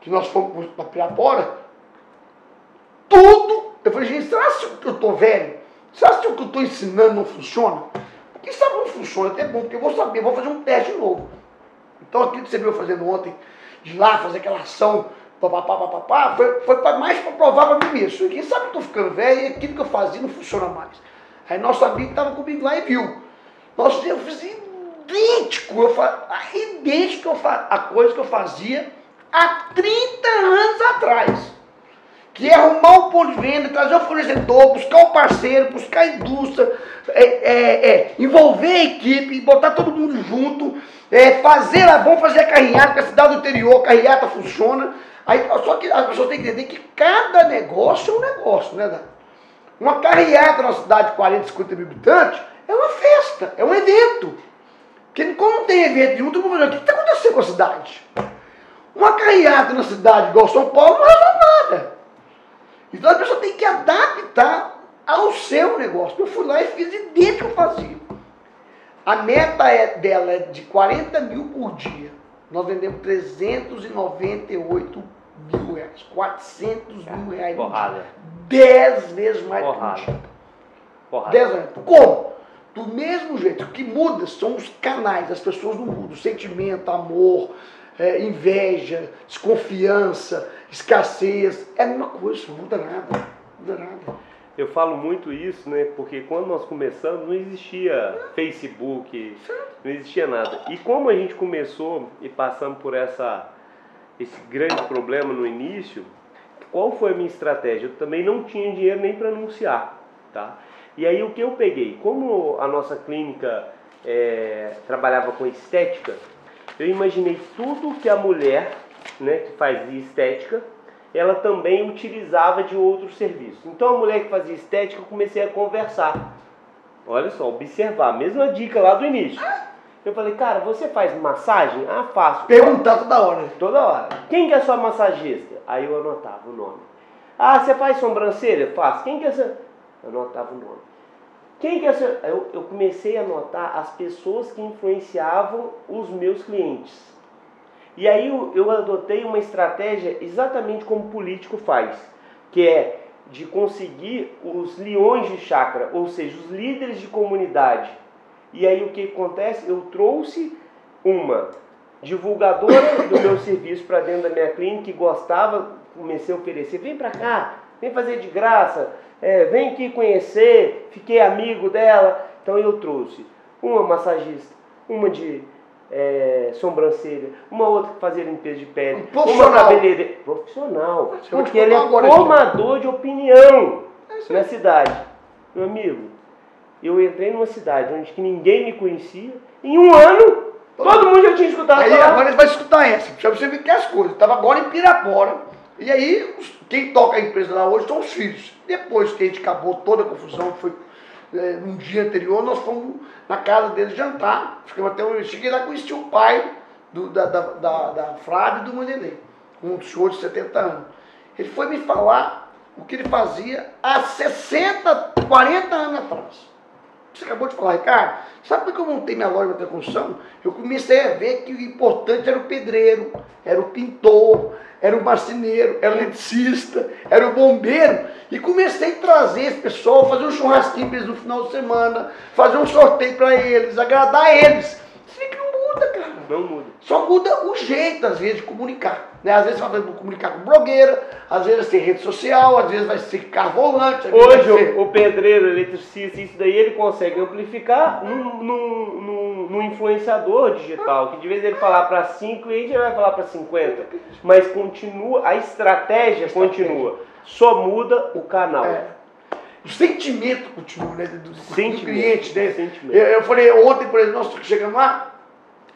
que nós fomos para Pirapora, tudo. Eu falei, gente, será que eu estou velho? Será que o que eu estou ensinando não funciona? Porque sabe não funciona, até bom, porque eu vou saber, vou fazer um teste novo. Então aquilo que você viu fazendo ontem, de lá fazer aquela ação, papapá, papapá, foi, foi mais para provar para mim mesmo. Quem sabe eu estou ficando velho e aquilo que eu fazia não funciona mais. Aí nosso amigo estava comigo lá e viu. Nós, eu fiz idêntico, eu fa, idêntico a coisa que eu fazia há 30 anos atrás. Que é arrumar um ponto de venda, trazer o fornecedor, buscar um parceiro, buscar a indústria, é, é, é, envolver a equipe, botar todo mundo junto, é, fazer, vamos fazer a carreata, porque a cidade do interior, a carreata funciona. Aí, só que as pessoas têm que entender que cada negócio é um negócio, né, Dani? Uma carreata na cidade de 40, 50 mil habitantes é uma festa, é um evento. Porque como não tem evento nenhum, todo o que está acontecendo com a cidade? Uma carreata na cidade igual São Paulo não resolve nada. Então a pessoa tem que adaptar ao seu negócio. Eu fui lá e fiz idêntico que eu fazia. A meta é, dela é de 40 mil por dia. Nós vendemos 398 mil reais. 400 mil reais. Porrada. 10 vezes mais Porrada. por dia. Porrada. 10 vezes. Como? Do mesmo jeito. O que muda são os canais. As pessoas não mudam. Sentimento, amor, é, inveja, desconfiança, escassez. É a mesma coisa. Não muda nada. Não muda nada. Eu falo muito isso, né? Porque quando nós começamos não existia Facebook, não existia nada. E como a gente começou e passamos por essa, esse grande problema no início, qual foi a minha estratégia? Eu também não tinha dinheiro nem para anunciar, tá? E aí o que eu peguei? Como a nossa clínica é, trabalhava com estética, eu imaginei tudo que a mulher, né, que fazia estética, ela também utilizava de outros serviços. Então a mulher que fazia estética, eu comecei a conversar. Olha só, observar, mesma dica lá do início. Eu falei, cara, você faz massagem? Ah, faço. Perguntar toda hora. Toda hora. Quem que é sua massagista? Aí eu anotava o nome. Ah, você faz sobrancelha? Faço. Quem que é seu... Eu anotava o nome. Quem que é seu... Eu, eu comecei a anotar as pessoas que influenciavam os meus clientes. E aí eu, eu adotei uma estratégia exatamente como o político faz, que é de conseguir os leões de chácara, ou seja, os líderes de comunidade. E aí o que acontece? Eu trouxe uma divulgadora do meu serviço para dentro da minha clínica que gostava, comecei a oferecer, vem para cá, vem fazer de graça, é, vem aqui conhecer, fiquei amigo dela. Então eu trouxe uma massagista, uma de é, sobrancelha, uma outra que fazia limpeza de pele, Um uma cabeleireira. Profissional. Porque ele é formador de opinião na cidade. Meu amigo, eu entrei numa cidade onde que ninguém me conhecia, em um ano, todo mundo já tinha escutado Aí falar. agora ele vai escutar essa. Pra você ver que é as coisas. Estava agora em Pirapora. E aí, quem toca a empresa lá hoje são os filhos. Depois que a gente acabou toda a confusão, foi é, no dia anterior, nós fomos na casa deles jantar. Ficamos até um. Cheguei lá conheci o pai do, da, da, da, da Flávia e do Mandelê, um senhor de 70 anos. Ele foi me falar o que ele fazia há 60, 40 anos atrás. Você acabou de falar, Ricardo, sabe por que eu montei minha loja de construção? Eu comecei a ver que o importante era o pedreiro, era o pintor, era o marceneiro, era o eletricista, era o bombeiro. E comecei a trazer esse pessoal, fazer um churrasquinho para eles no final de semana, fazer um sorteio para eles, agradar eles. Você vê que não muda, cara. Não muda. Só muda o jeito, às vezes, de comunicar. Né? Às vezes você vai comunicar com blogueira, às vezes vai ser rede social, às vezes vai ser carro volante. Hoje ser... o, pedreiro, eletricista, isso daí ele consegue amplificar num influenciador digital, que de vez ele falar para 5 clientes, ele vai falar para 50. Mas continua, a estratégia, Estratégia. continua. Só muda o canal. É. o sentimento continua, né? Do, Sentimento. do cliente, né? Sentimento. Eu, eu falei ontem, por exemplo, nós chegamos lá,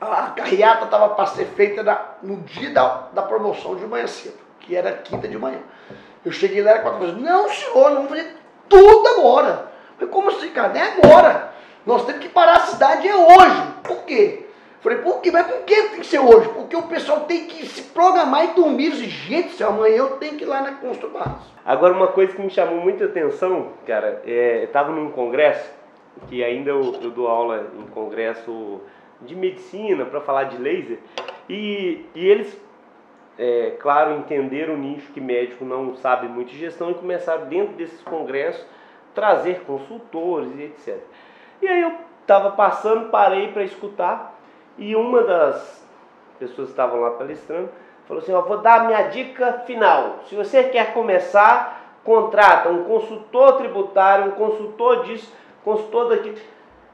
a carreata estava para ser feita na- no dia da, da promoção de manhã cedo, que era quinta de manhã. Eu cheguei lá, era quatro horas. Não, senhor, vamos fazer tudo agora. Falei, como assim, cara? É agora. Nós temos que parar a cidade é hoje. Por quê? Falei, por quê? Mas por que tem que ser hoje? Porque o pessoal tem que se programar e dormir. Disse, Gente, amanhã eu tenho que ir lá na Constru Barros. Agora, uma coisa que me chamou muita atenção, cara, é, eu estava num congresso, que ainda eu, eu dou aula em congresso de medicina para falar de laser, e, e eles, é, claro, entenderam o nicho que médico não sabe muito de gestão e começaram, dentro desses congressos, trazer consultores e etc. E aí eu estava passando, parei para escutar, e uma das pessoas que estavam lá palestrando falou assim: ó, vou dar a minha dica final. Se você quer começar, contrata um consultor tributário, um consultor disso, consultor daquilo.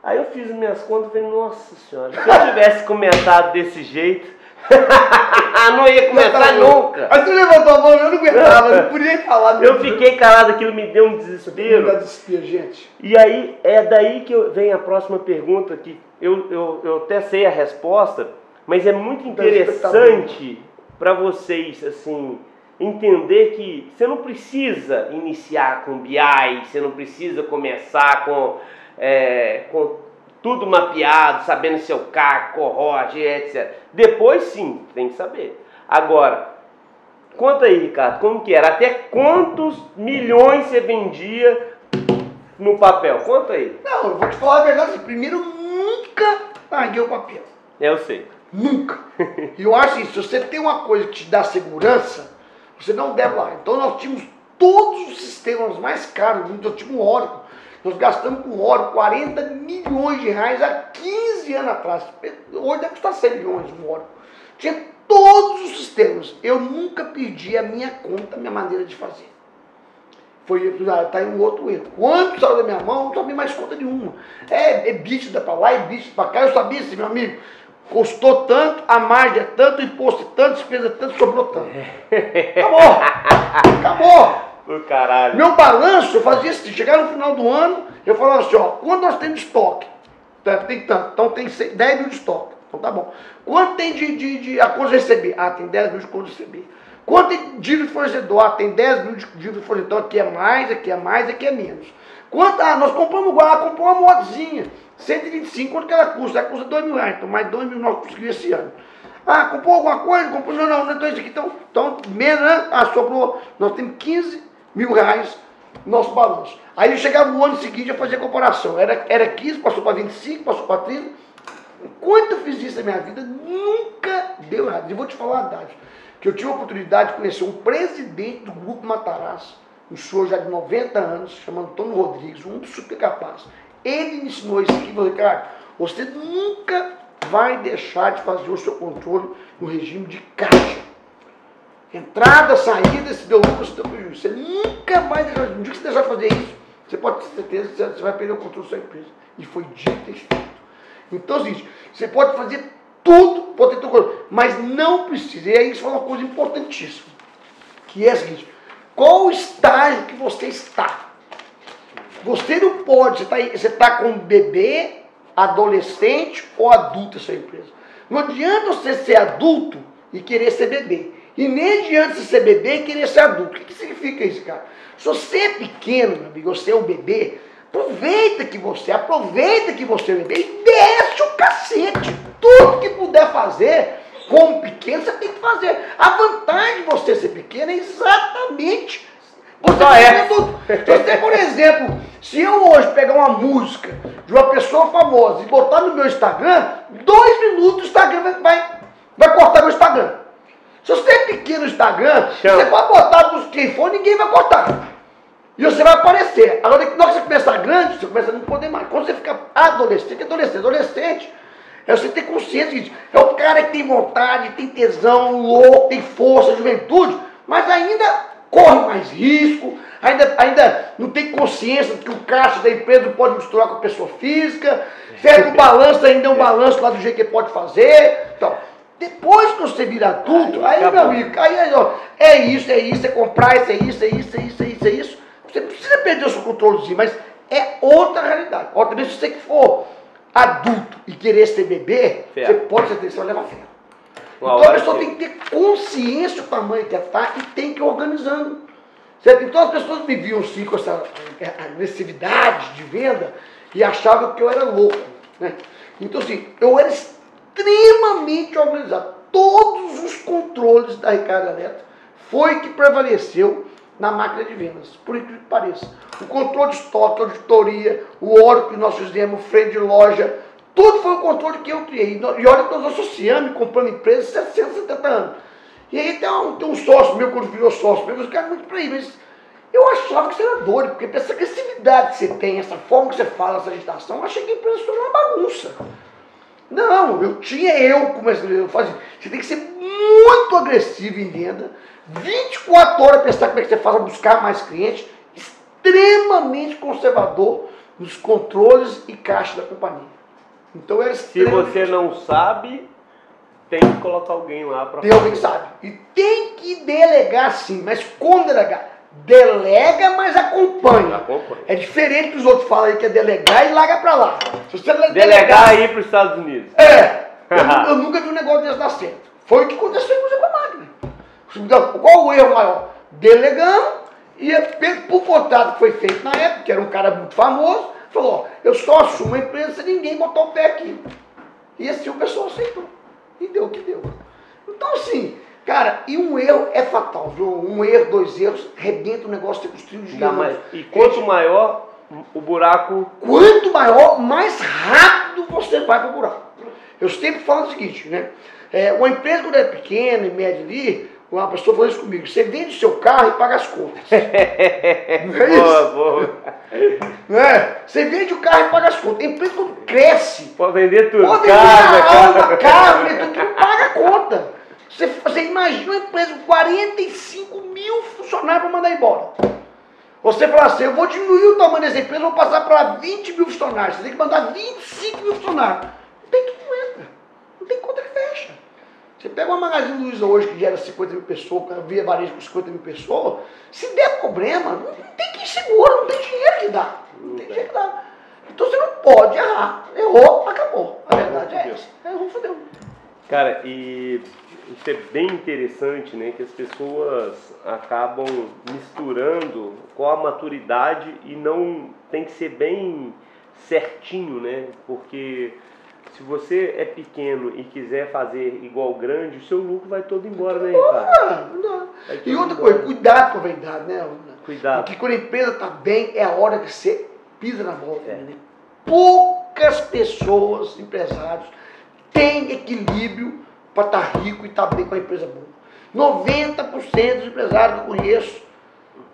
Aí eu fiz minhas contas e falei: nossa senhora, se eu tivesse começado desse jeito, não ia começar nunca. Aí você levantou a mão, eu não aguentava, eu não podia falar. Eu fiquei calado, aquilo me deu um Não dá desespero. desespero, gente. E aí é daí que eu- vem a próxima pergunta que eu, eu, eu até sei a resposta, mas é muito interessante para vocês assim entender que você não precisa iniciar com BI, você não precisa começar com, é, com tudo mapeado, sabendo seu CAC, corrote, etc. Depois sim, tem que saber. Agora, conta aí, Ricardo, como que era? Até quantos milhões você vendia no papel? Conta aí. Não, eu vou te falar a verdade. assim, Primeiro, eu nunca larguei o papel. É, Eu sei. Nunca. E eu acho isso, se você tem uma coisa que te dá segurança, você não deve lá. Então nós tínhamos todos os sistemas mais caros, nós tínhamos um Oracle. Nós gastamos com o Oracle 40 milhões de reais há 15 anos atrás. Hoje deve custar 100 milhões um Oracle. Tinha todos os sistemas. Eu nunca perdi a minha conta, a minha maneira de fazer. Foi, tá aí um outro erro. Quando saiu da minha mão, eu não tomei mais conta nenhuma. É, é bicho pra lá, é bicho pra cá. Eu sabia assim, meu amigo. Custou tanto, a margem é tanto, o imposto é tanto, despesa é tanto, sobrou tanto. Acabou. Acabou. O caralho. Meu balanço, eu fazia assim, chegar no final do ano, eu falava assim, ó, quanto nós temos de estoque? Tá, Tem tanto, então tem se- 10 mil de estoque. Então tá bom. Quanto tem de, de, de a de receber? Ah, tem 10 mil de de receber. Quanto tem de dívida de fornecedor? Ah, tem 10 mil de dívida de fornecedor, aqui é mais, aqui é mais, aqui é menos. Quanto, ah, nós compramos igual, compramos uma motozinha, 125, quanto que ela custa? Ela custa 2 mil reais, então mais 2 mil nós conseguimos esse ano. Ah, comprou alguma coisa? Comprou, não, não, não, então isso aqui, então, então menos, né? Ah, sobrou, nós temos 15 mil reais no nosso balanço. Aí ele chegava no ano seguinte a fazer a comparação. Era, era 15, passou para 25, passou para 30. Enquanto eu fiz isso na minha vida, nunca deu errado. E vou te falar a verdade. Que eu tive a oportunidade de conhecer um presidente do Grupo Matarazzo, um senhor já de 90 anos, chamado Antônio Rodrigues, um super capaz. Ele me ensinou isso aqui, falou, Ricardo, você nunca vai deixar de fazer o seu controle no regime de caixa. Entrada, saída, se deu lucro, se deu prejuízo. Você nunca vai deixar, no dia que você deixar de fazer isso, você pode ter certeza que você vai perder o controle da sua empresa. E foi dito e feito. Então é o seguinte, você pode fazer tudo, pode ter tudo, mas não precisa. E aí isso foi uma coisa importantíssima. Que é a seguinte, qual o estágio que você está? Você não pode, você está tá com bebê, adolescente ou adulto a sua empresa. Não adianta você ser adulto e querer ser bebê. E nem adianta você ser bebê e querer ser adulto. O que, significa isso, cara? Se você é pequeno, meu amigo, você é um bebê, aproveita que você, aproveita que você é um bebê e desce o cacete. Tudo que puder fazer como pequeno, você tem que fazer. A vantagem de você ser pequeno é exatamente você ser é. adulto. Se você, por exemplo, se eu hoje pegar uma música de uma pessoa famosa e botar no meu Instagram, dois minutos o Instagram vai, vai, vai cortar meu Instagram. Se você é pequeno no Instagram, Chama. você pode botar dos quem for, ninguém vai cortar. E você vai aparecer. Agora, na hora que você começar grande, você começa a não poder mais. Quando você fica adolescente, adolescente, adolescente, é você ter consciência disso. É o cara que tem vontade, tem tesão, louco, tem força, juventude, mas ainda corre mais risco, ainda, ainda não tem consciência de que o caixa da empresa pode misturar com a pessoa física, certo? O balanço ainda é um balanço lá do jeito que ele pode fazer. Então, depois que você vira adulto, Aí aí, meu amigo, aí, ó, é isso, é isso, é comprar, isso é isso, é isso, é isso, é isso, é isso. Você precisa perder o seu controlezinho, mas é outra realidade. Outra vez, se você que for adulto e querer ser bebê, Ferro. você pode ser vai levar ferro. Uma então a pessoa tem que ter consciência do tamanho que está e tem que ir organizando. Certo? Então as pessoas viviam sim com essa eh, agressividade de venda e achavam que eu era louco. Né? Então assim, eu era extremamente organizado. Todos os controles da Ricardo Eletro foi que prevaleceu na máquina de vendas, por incrível que pareça. O controle de estoque, auditoria, o óleo que nós fizemos, freio de loja, tudo foi o controle que eu criei. E olha que nós associamos comprando empresa há 670 anos. E aí tem um, tem um sócio meu, quando virou sócio meu, os caras muito pra aí, mas eu achava que você era doido, porque essa agressividade que você tem, essa forma que você fala, essa agitação, eu achei que a empresa uma bagunça. Não, eu tinha eu comecei eu fazia. Você tem que ser muito agressivo em venda, 24 horas pensar como é que você faz para buscar mais clientes, extremamente conservador nos controles e caixa da companhia. Então era Se você não sabe, tem que colocar alguém lá para Tem alguém que sabe. E tem que delegar sim, mas como delegar? Delega, mas acompanha. Acompanha. É diferente que os outros falam aí que é delegar e larga pra lá. Se você Delegar aí para os Estados Unidos. É, eu, eu nunca vi um negócio desse dar certo. Foi o que aconteceu inclusive com a máquina. Então, Qual o erro maior? Delegando e é por contrato que foi feito na época, que era um cara muito famoso, falou, ó, eu só assumo a empresa se ninguém botar o pé aqui. E assim o pessoal aceitou. E deu o que deu. Então assim, cara, e um erro é fatal, viu? Um erro, dois erros, rebenta o negócio, você construiu de mais- E quanto maior o buraco, Quanto maior, mais rápido você vai para o buraco. Eu sempre falo o seguinte, né? É, uma empresa quando é pequena e média ali, uma pessoa falou isso comigo, você vende o seu carro e paga as contas. Não é boa, isso? boa. Não é? Você vende o carro e paga as contas. A empresa quando cresce, Pode vender tudo. pode casa, vender a casa. alma, carro, tudo, não paga a conta. Você, você imagina uma empresa com 45 mil funcionários para mandar embora. Você fala assim, eu vou diminuir o tamanho dessa empresa, vou passar para 20 mil funcionários. Você tem que mandar 25 mil funcionários. Não tem que não entra. Não tem conta que fecha. Você pega uma Magazine Luiza hoje que gera 50 mil pessoas, via varejo com 50 mil pessoas, se der problema, não, tem quem segura, não tem dinheiro que dá. Não tem dinheiro que dá. Então você não pode errar. Errou, acabou. A verdade é essa. Errou, fodeu. Cara, e isso é bem interessante, né? Que as pessoas acabam misturando com a maturidade e não tem que ser bem certinho, né? Porque se você é pequeno e quiser fazer igual grande, o seu lucro vai todo embora, né. Vai E outra coisa, cuidado com a verdade, né? Cuidado. Porque quando a empresa está bem, é a hora que você pisa na bola. É. né? Poucas pessoas, empresários, têm equilíbrio para estar rico e estar bem com a empresa boa. 90% dos empresários que eu conheço,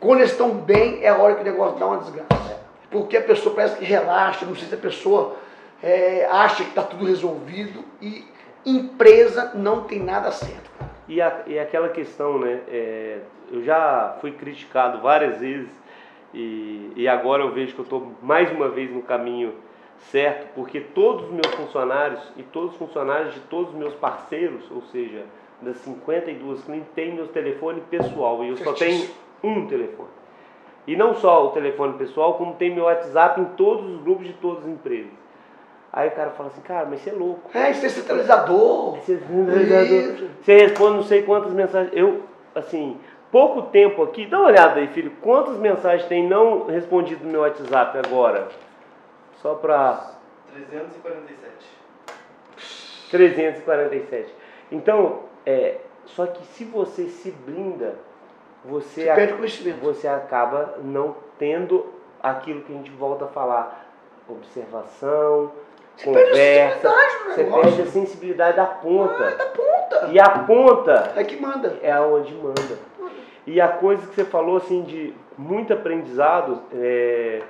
quando eles estão bem, é a hora que o negócio dá uma desgraça. Porque a pessoa parece que relaxa, não sei se a pessoa é, acha que está tudo resolvido e empresa não tem nada certo. E, a- e aquela questão, né? é, eu já fui criticado várias vezes e, e agora eu vejo que eu estou mais uma vez no caminho certo, porque todos os meus funcionários e todos os funcionários de todos os meus parceiros, ou seja, das 52 clientes, têm meu telefone pessoal e eu só tenho um telefone. E não só o telefone pessoal, como tem meu WhatsApp em todos os grupos de todas as empresas. Aí o cara fala assim, cara, mas você é louco. É, isso é centralizador. Você, Isso. você responde não sei quantas mensagens. Eu, assim, pouco tempo aqui, dá uma olhada aí, filho. Quantas mensagens tem não respondido no meu WhatsApp agora? Só pra 347. 347. Então, é, só que se você se blinda, você, Você perde conhecimento. você acaba não tendo aquilo que a gente volta a falar. Observação, Você perde conversa. sensibilidade do Você perde a sensibilidade da ponta. Ah, da ponta. E a ponta É que manda. é aonde manda. E a coisa que você falou assim de muito aprendizado, é,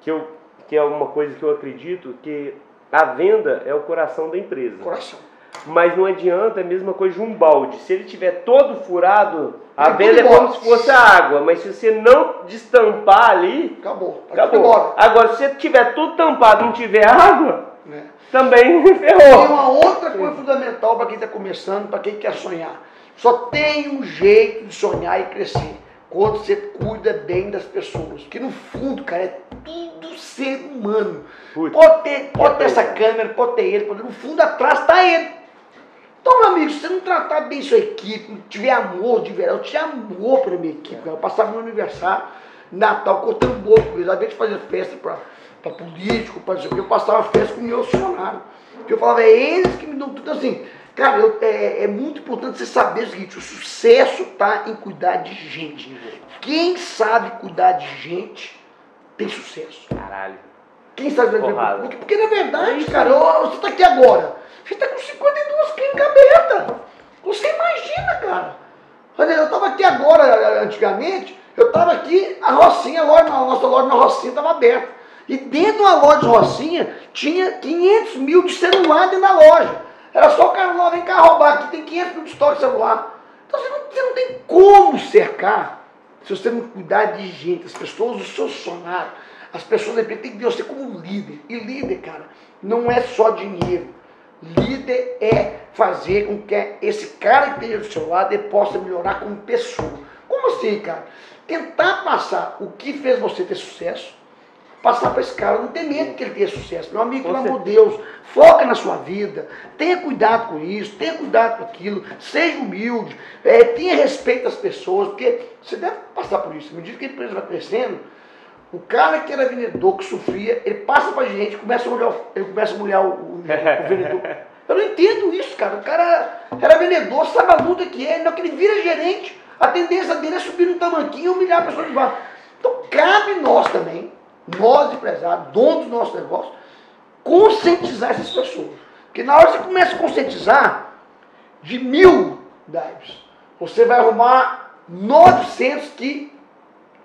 que, eu, que é uma coisa que eu acredito, que a venda é o coração da empresa. Coração. Mas não adianta, é a mesma coisa de um balde. Se ele tiver todo furado, a Vai venda é como se fosse a água. Mas se você não destampar ali, Acabou. Acabou. embora. Agora, se você tiver tudo tampado e não tiver água, Né? também Tem ferrou. uma outra coisa fundamental para quem está começando, para quem quer sonhar. Só tem um jeito de sonhar e crescer. Quando você cuida bem das pessoas. Que no fundo, cara, é tudo ser humano. Putz. Pode ter, pode ter essa câmera, pode ter ele, pode no fundo atrás está ele. Então, meu amigo, se você não tratar bem sua equipe, não tiver amor de verdade, eu tinha amor pela minha equipe, cara. eu passava meu aniversário, Natal, cortando bolo com eles, às vezes fazia festa para político, para eu passava festa com meus funcionários. Eu falava, é eles que me dão tudo assim. Cara, eu, é, é, muito importante você saber o seguinte: o sucesso está em cuidar de gente. Quem sabe cuidar de gente tem sucesso. Caralho. Quem sabe cuidar de gente? Porque, porque na verdade, cara, você está aqui agora. Você está com 52 clínicas abertas. Você imagina, cara. Eu estava aqui agora, antigamente, eu estava aqui, a Rocinha, a, loja, a nossa loja na Rocinha estava aberta. E dentro da loja de Rocinha tinha 500 mil de celular dentro da loja. Era só o cara lá, vem cá roubar, aqui tem 500 mil de estoque celular. Então você não, você não tem como cercar se você não cuidar de gente, as pessoas, os seus funcionários. As pessoas de tem que ver você como líder. E líder, cara, não é só dinheiro. Líder é fazer com que esse cara que esteja do seu lado ele possa melhorar como pessoa. Como assim, cara? Tentar passar o que fez você ter sucesso passar para esse cara. Não tem medo que ele tenha sucesso. Meu amigo, pelo amor de Deus, foca na sua vida, tenha cuidado com isso, tenha cuidado com aquilo, seja humilde, é, tenha respeito às pessoas, porque você deve passar por isso. À medida que a empresa vai crescendo, o cara que era vendedor, que sofria, ele passa para gente, começa a molhar, ele começa a molhar o, o, o vendedor. Eu não entendo isso, cara. O cara era vendedor, sabe a luta que é, não que ele vira gerente, a tendência dele é subir no tamanquinho e humilhar a pessoa de baixo. Então cabe nós também nós empresários, donos do nosso negócio, conscientizar essas pessoas. Porque na hora que você começa a conscientizar, de mil dives, você vai arrumar 900 que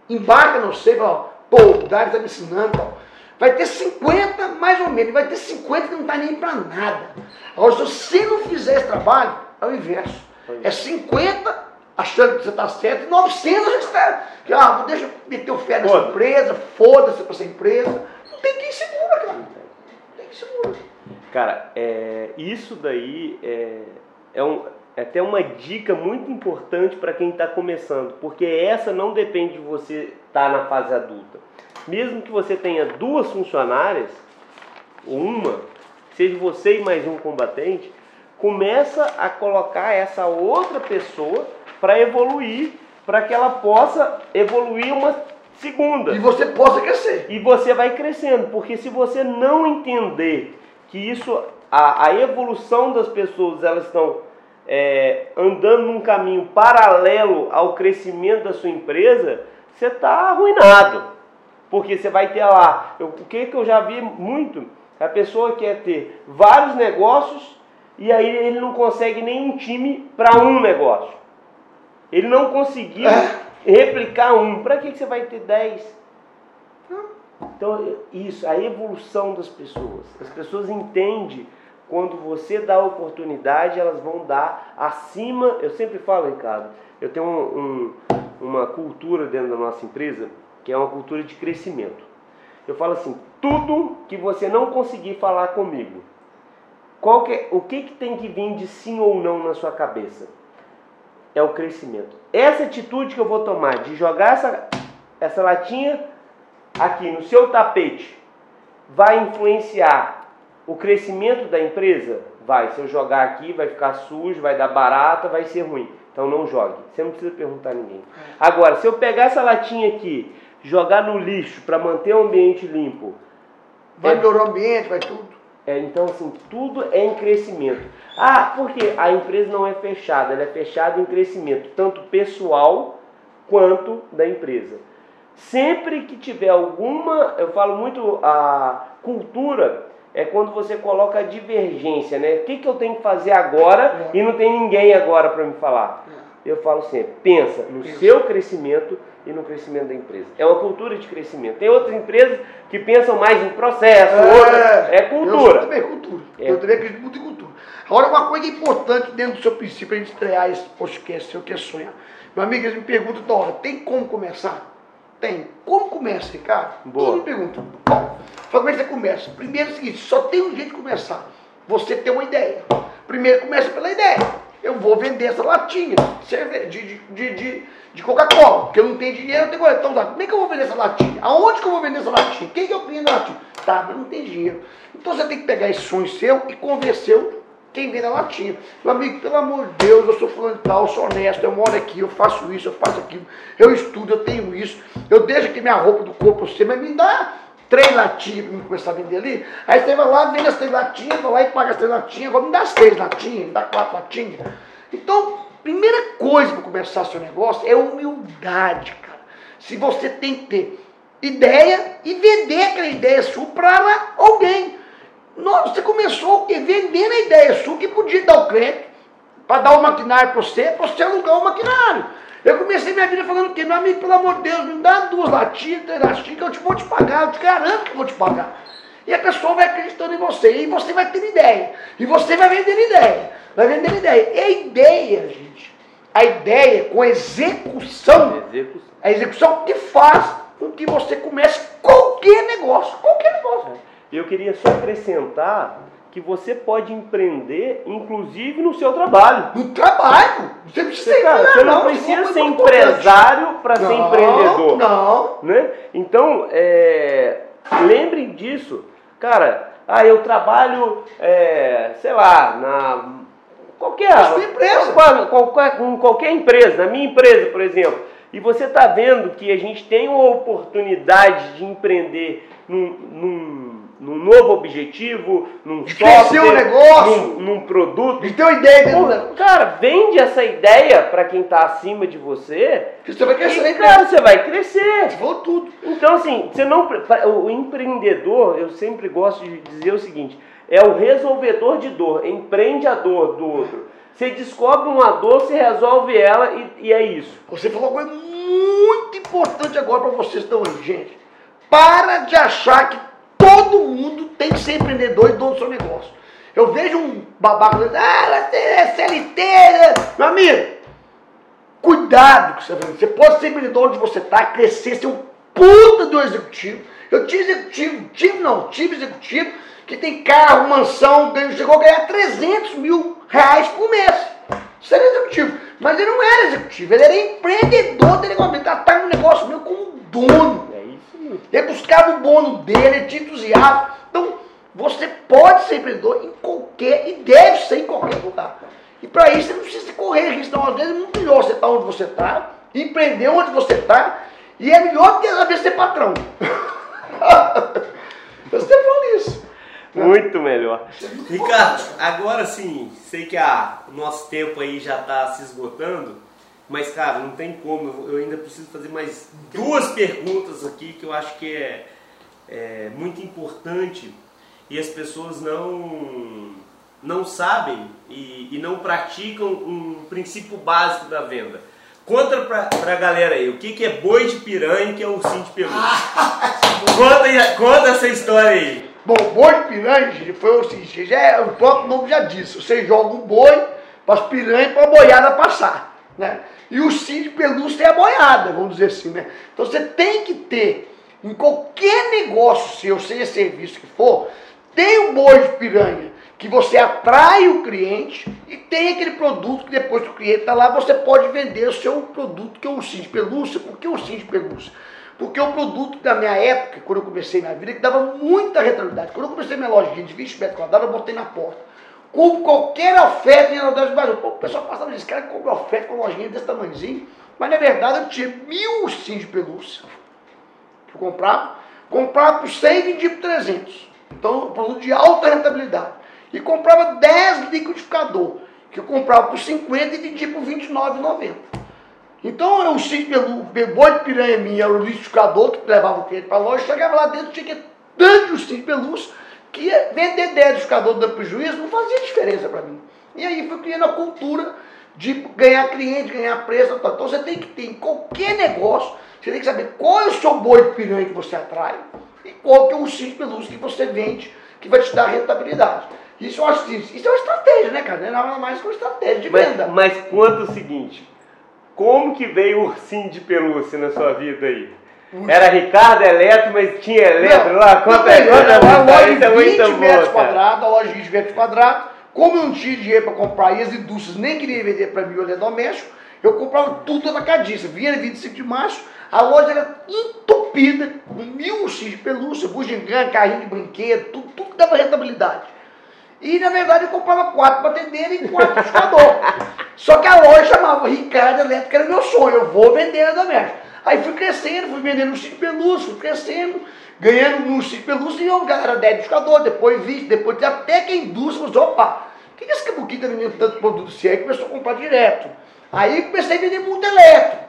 embarca no sei, ó, pô, o dive está me ensinando, tal. Vai ter 50 mais ou menos, vai ter 50 que não está nem para nada. Agora, se você não fizer esse trabalho, é o inverso. É 50 achando que você está certo, e 900 a gente está. Que, ah, deixa eu meter o fé nessa Foda. empresa, foda-se para essa empresa. Não tem quem segura, cara. Não tem quem segura. Cara, é, isso daí é, é, um, é até uma dica muito importante para quem está começando, porque essa não depende de você estar tá na fase adulta. Mesmo que você tenha duas funcionárias, ou uma, seja você e mais um combatente, começa a colocar essa outra pessoa para evoluir, para que ela possa evoluir uma segunda. E você possa crescer. E você vai crescendo, porque se você não entender que isso, a, a evolução das pessoas, elas estão é, andando num caminho paralelo ao crescimento da sua empresa, você está arruinado. Porque você vai ter lá, eu, o que, que eu já vi muito, a pessoa quer ter vários negócios e aí ele não consegue nenhum time para um negócio. Ele não conseguiu é. replicar um. Para que, que você vai ter dez? Então, isso, a evolução das pessoas. As pessoas entendem quando você dá a oportunidade, elas vão dar acima. Eu sempre falo, Ricardo, eu tenho um, um, uma cultura dentro da nossa empresa que é uma cultura de crescimento. Eu falo assim: tudo que você não conseguir falar comigo, qual que, é, o que, que tem que vir de sim ou não na sua cabeça? É o crescimento. Essa atitude que eu vou tomar de jogar essa, essa latinha aqui no seu tapete vai influenciar o crescimento da empresa? Vai. Se eu jogar aqui, vai ficar sujo, vai dar barata, vai ser ruim. Então não jogue. Você não precisa perguntar a ninguém. Agora, se eu pegar essa latinha aqui, jogar no lixo para manter o ambiente limpo, vai é... melhorar o ambiente, vai tudo. É, então, assim, tudo é em crescimento. Ah, porque a empresa não é fechada, ela é fechada em crescimento, tanto pessoal quanto da empresa. Sempre que tiver alguma, eu falo muito a cultura, é quando você coloca a divergência, né? O que, que eu tenho que fazer agora é. e não tem ninguém agora para me falar. Eu falo sempre, pensa no Isso. seu crescimento e no crescimento da empresa. É uma cultura de crescimento. Tem outras empresas que pensam mais em processo, é, outras, é cultura. Eu também cultura. É. Eu também acredito muito em cultura. Agora, uma coisa importante dentro do seu princípio, a gente estrear esse podcast, seu que é sonhar. Meu amigo, eles me perguntam toda hora, tem como começar? Tem. Como começa, Ricardo? Boa. Todo me pergunta. Bom, como é que você começa? Primeiro é o seguinte, só tem um jeito de começar. Você tem uma ideia. Primeiro começa pela ideia. Eu vou vender essa latinha de, de, de, de, Coca-Cola, porque eu não tenho dinheiro, eu tenho. Então, como é que eu vou vender essa latinha? Aonde que eu vou vender essa latinha? Quem que eu cliente da latinha? Tá, mas não tem dinheiro. Então você tem que pegar esse sonho seu e convencer quem vende a latinha. Meu amigo, pelo amor de Deus, eu sou fulano de tal, sou honesto, eu moro aqui, eu faço isso, eu faço aquilo, eu estudo, eu tenho isso, eu deixo aqui minha roupa do corpo você, mas me dá três latinhas para começar a vender ali. Aí você vai lá, vende as três latinhas, vai lá e paga as três latinhas, agora me dá as três latinhas, me dá quatro latinhas. Então, primeira coisa para começar seu negócio é humildade, cara. Se você tem que ter ideia e vender aquela ideia sua para alguém. Você começou o quê? Vendendo a ideia sua que podia dar o crédito para dar o maquinário para você, para você alugar o maquinário. Eu comecei minha vida falando que, meu amigo, pelo amor de Deus, me dá duas latinhas, três latinhas, que eu te vou te pagar, eu te garanto que eu vou te pagar. E a pessoa vai acreditando em você, e você vai ter ideia. E você vai vender ideia. Vai vender ideia. E a ideia, gente, a ideia com execução, execução. a execução que faz com que você comece qualquer negócio. Qualquer negócio. Eu queria só acrescentar que você pode empreender, inclusive no seu trabalho. No trabalho? Você, precisa você, cara, você não, não precisa ser empresário para ser empreendedor. Não. Né? Então, é, lembrem disso. Cara, ah, eu trabalho, é, sei lá, na qualquer empresa. Qualquer, qualquer empresa, na minha empresa, por exemplo. E você está vendo que a gente tem uma oportunidade de empreender num, num num novo objetivo, num de software, um negócio, num, num produto. De ter uma ideia dentro Pô, Cara, vende essa ideia para quem está acima de você. Que você vai crescer. E, cara, você vai crescer. Vou tudo. Então, assim, você não, o empreendedor, eu sempre gosto de dizer o seguinte, é o resolvedor de dor, empreende a dor do outro. Você descobre uma dor, você resolve ela e, e é isso. Você falou uma coisa muito importante agora para vocês estão aí, gente. Para de achar que Todo mundo tem que ser empreendedor e dono do seu negócio. Eu vejo um babaca dizendo, ah, é CLT. Né? Meu amigo, cuidado com você Você pode ser empreendedor onde você está, crescer, ser um puta do executivo. Eu tive executivo, tive não, tive executivo que tem carro, mansão, chegou a ganhar 300 mil reais por mês. Isso era executivo. Mas ele não era executivo, ele era empreendedor ele tratava um negócio meu como dono. Ele buscava o bônus dele, ele tinha entusiasmo. Então, você pode ser empreendedor em qualquer, e deve ser em qualquer lugar. E para isso você não precisa correr risco. Então, às vezes é muito melhor você estar tá onde você está, empreender onde você está, e é melhor do que às vezes ser patrão. eu sempre falo isso. Muito melhor. Ricardo, agora sim, sei que a, o nosso tempo aí já está se esgotando. Mas, cara, não tem como. Eu ainda preciso fazer mais duas perguntas aqui que eu acho que é, é muito importante e as pessoas não, não sabem e, e não praticam um princípio básico da venda. Conta pra, pra galera aí, o que, que é boi de piranha e o que é ursinho de pelúcia? conta, conta essa história aí. Bom, boi de piranha foi o seguinte, já é, o próprio nome já disse, você joga um boi para as piranhas para a boiada passar. Né? E o sim de pelúcia é a boiada, vamos dizer assim, né? Então você tem que ter, em qualquer negócio seu, seja serviço que for, tem um boi de piranha, que você atrai o cliente e tem aquele produto que depois que o cliente está lá, você pode vender o seu produto, que é o de pelúcia. Por que o de pelúcia? Porque o produto da minha época, quando eu comecei minha vida, que dava muita rentabilidade. Quando eu comecei minha lojinha de 20 metros quadrados, eu botei na porta com qualquer oferta em Aerodeus do Brasil. Pô, o pessoal passa esse cara compra oferta com lojinha desse tamanhozinho. Mas na verdade eu tinha mil ursinhos de pelúcia que eu comprava. Comprava por 100 e vendia por 300. Então, um produto de alta rentabilidade. E comprava 10 liquidificador, que eu comprava por 50 e vendia por 29,90. Então, eu ursinho de boi de piranha minha, era o liquidificador que levava o cliente para a loja, chegava lá dentro, tinha que tanto ursinho de pelúcia que vender 10 liquidificador dando prejuízo não fazia diferença para mim. E aí fui criando a cultura de ganhar cliente, ganhar preço. Então você tem que ter em qualquer negócio, você tem que saber qual é o seu boi de piranha que você atrai e qual que é o cinto pelúcio que você vende que vai te dar rentabilidade. Isso eu acho isso, isso é uma estratégia, né, cara? Não é nada mais que uma estratégia de mas, venda. Mas conta o seguinte, como que veio o ursinho de pelúcia na sua vida aí? Era Ricardo Eletro, mas tinha Eletro lá? Conta aí, conta Era uma loja de 20 metros quadrados, a loja de 20 metros quadrados, Como eu não tinha dinheiro para comprar e as indústrias nem queriam vender para mim o eletrodoméstico, eu comprava tudo atacadista. Vinha 25 de março, a loja era entupida com mil ursinhos de pelúcia, bugiganga, carrinho de brinquedo, tudo, tudo dava rentabilidade. E na verdade eu comprava quatro batedeiras e quatro discador. Só que a loja chamava Ricardo Elétrica, era meu sonho, eu vou vender eletrodoméstico. Aí fui crescendo, fui vendendo ursinho de pelúcia, fui crescendo, ganhando ursinho de pelúcia e eu, galera, 10 discador, depois 20, depois até que a indústria falou, opa, o que, esse cabuquinho está vendendo tanto produto se aí começou a comprar direto. Aí comecei a vender muito eletro.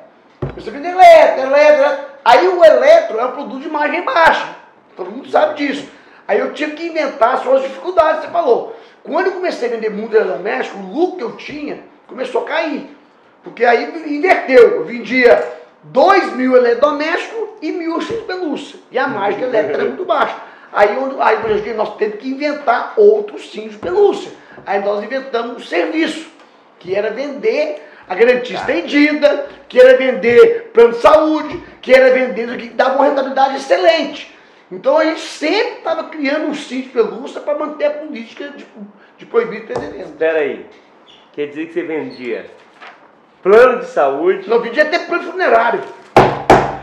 Comecei a vender eletro, eletro, eletro. Aí o eletro é um produto de margem baixa. Todo mundo sabe disso. Aí eu tive que inventar as suas dificuldades, você falou. Quando eu comecei a vender muito eletrodoméstico, o lucro que eu tinha começou a cair. Porque aí inverteu. Eu vendia 2 mil eletrodomésticos e mil X pelúcia. E a margem elétrica era muito baixa. Aí, aí nós temos que inventar outros sims de pelúcia. Aí nós inventamos um serviço, que era vender a garantia estendida, que era vender plano de saúde, que era vender que dava uma rentabilidade excelente. Então a gente sempre estava criando um sítio de pelúcia para manter a política de, de proibir pretendente. Espera aí. Quer dizer que você vendia plano de saúde? Não, vendia até plano funerário.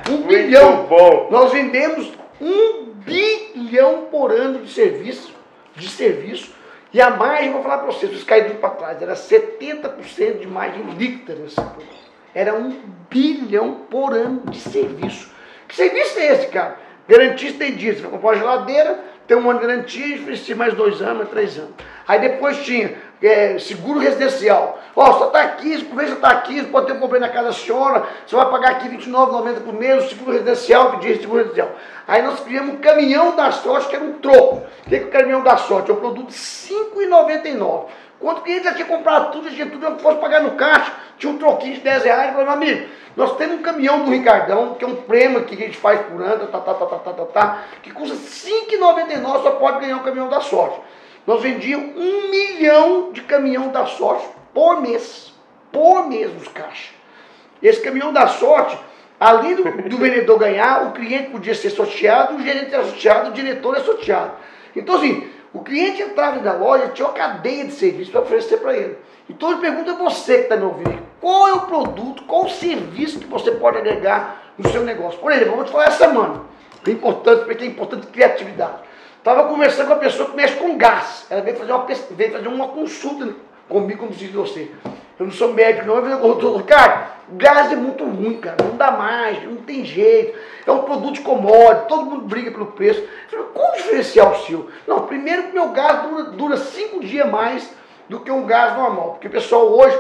Um Muito bilhão. Bom. Nós vendemos um bilhão por ano de serviço, de serviço e a margem, vou falar para vocês, vocês caíram para trás, era 70% de margem líquida nesse produto. Era um bilhão por ano de serviço. Que serviço é esse, cara? Garantia estendida. Você vai comprar uma geladeira, tem um ano garantia e mais dois anos, três anos. Aí depois tinha é, seguro residencial. Ó, oh, só está aqui, por vez você está aqui, pode ter um problema na casa da senhora, você vai pagar aqui R$29,90 por mês, o seguro residencial, pedir seguro residencial. Aí nós criamos um caminhão da sorte, que era um troco. O que é o caminhão da sorte? É um produto de R$5,99. Quando o cliente já tinha comprado tudo, já tinha tudo, eu fosse pagar no caixa, tinha um troquinho de 10 reais, eu falei, meu amigo, nós temos um caminhão do Ricardão, que é um prêmio que a gente faz por ano, tá, tá, tá, tá, tá, tá, tá, que custa R$5,99, só pode ganhar um caminhão da sorte. Nós vendíamos um milhão de caminhão da sorte por mês. Por mês nos caixas. Esse caminhão da sorte, além do, do vendedor ganhar, o cliente podia ser sorteado, o gerente é sorteado, o diretor é sorteado. Então, assim, o cliente entrava na loja, tinha uma cadeia de serviço para oferecer para ele. Então, eu pergunto a você que está me ouvindo, qual é o produto, qual o serviço que você pode agregar no seu negócio? Por exemplo, eu vou te falar essa semana, que é importante, porque é importante criatividade. Estava conversando com uma pessoa que mexe com gás. Ela veio fazer uma, veio fazer uma consulta comigo, como diz você. Eu não sou médico, não. Eu falei, cara, gás é muito ruim, cara. Não dá mais, não tem jeito. É um produto commodity, todo mundo briga pelo preço. Eu falei, qual o diferencial seu? Não, primeiro que meu gás dura, dura cinco dias mais do que um gás normal. Porque o pessoal hoje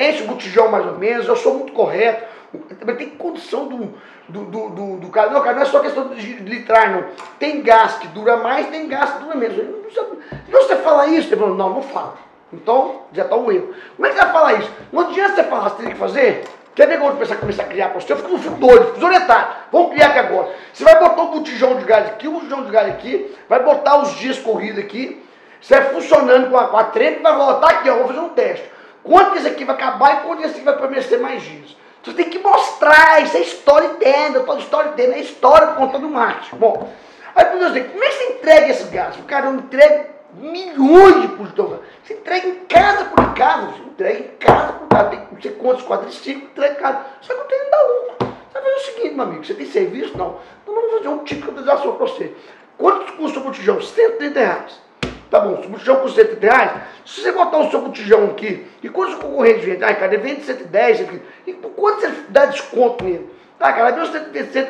enche o botijão mais ou menos, eu sou muito correto. Também tem condição do, do, do, do, do cara. Não, cara, não é só questão de litrar, não. Tem gás que dura mais, tem gás que dura menos. Se você fala isso, você fala, não, não fala. Então, já está um erro. Como é que você vai falar isso? Não adianta você falar, você tem que fazer. Quer ver quando começar, começar a criar para você? Eu fico, fico doido, desorientado. Vamos criar aqui agora. Você vai botar um botijão de gás aqui, um botijão de gás aqui, vai botar os dias corridos aqui. Você vai funcionando com a, com a trem, vai voltar aqui, ó, vou fazer um teste. Quanto que esse aqui vai acabar e quanto que esse aqui vai permanecer mais dias? Você tem que mostrar, isso é storytelling, eu falo storytelling, é história contando marketing. Bom, aí por exemplo, como é que você entrega esse gás? O cara, eu entrego milhões de produtos. Você entrega em casa por casa, você entrega em casa por casa, tem não sei quantos quadriciclos, entrega em casa. Só que tenho que dar lucro. Você vai fazer o seguinte, meu amigo, você tem serviço? Não. Então vamos fazer um tipo de cotização para você. Quanto custa o botijão? 130 reais. Tá bom, se o botijão custa 130 reais, se você botar o seu botijão aqui, e quanto o concorrente vende? Ah, cara, vende 110, aqui. e por quanto você dá desconto nele? Tá, cara, ele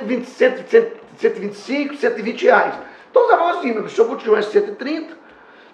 vende 120, 125, 120 reais. Então você vai falar assim, meu, seu botijão é 130,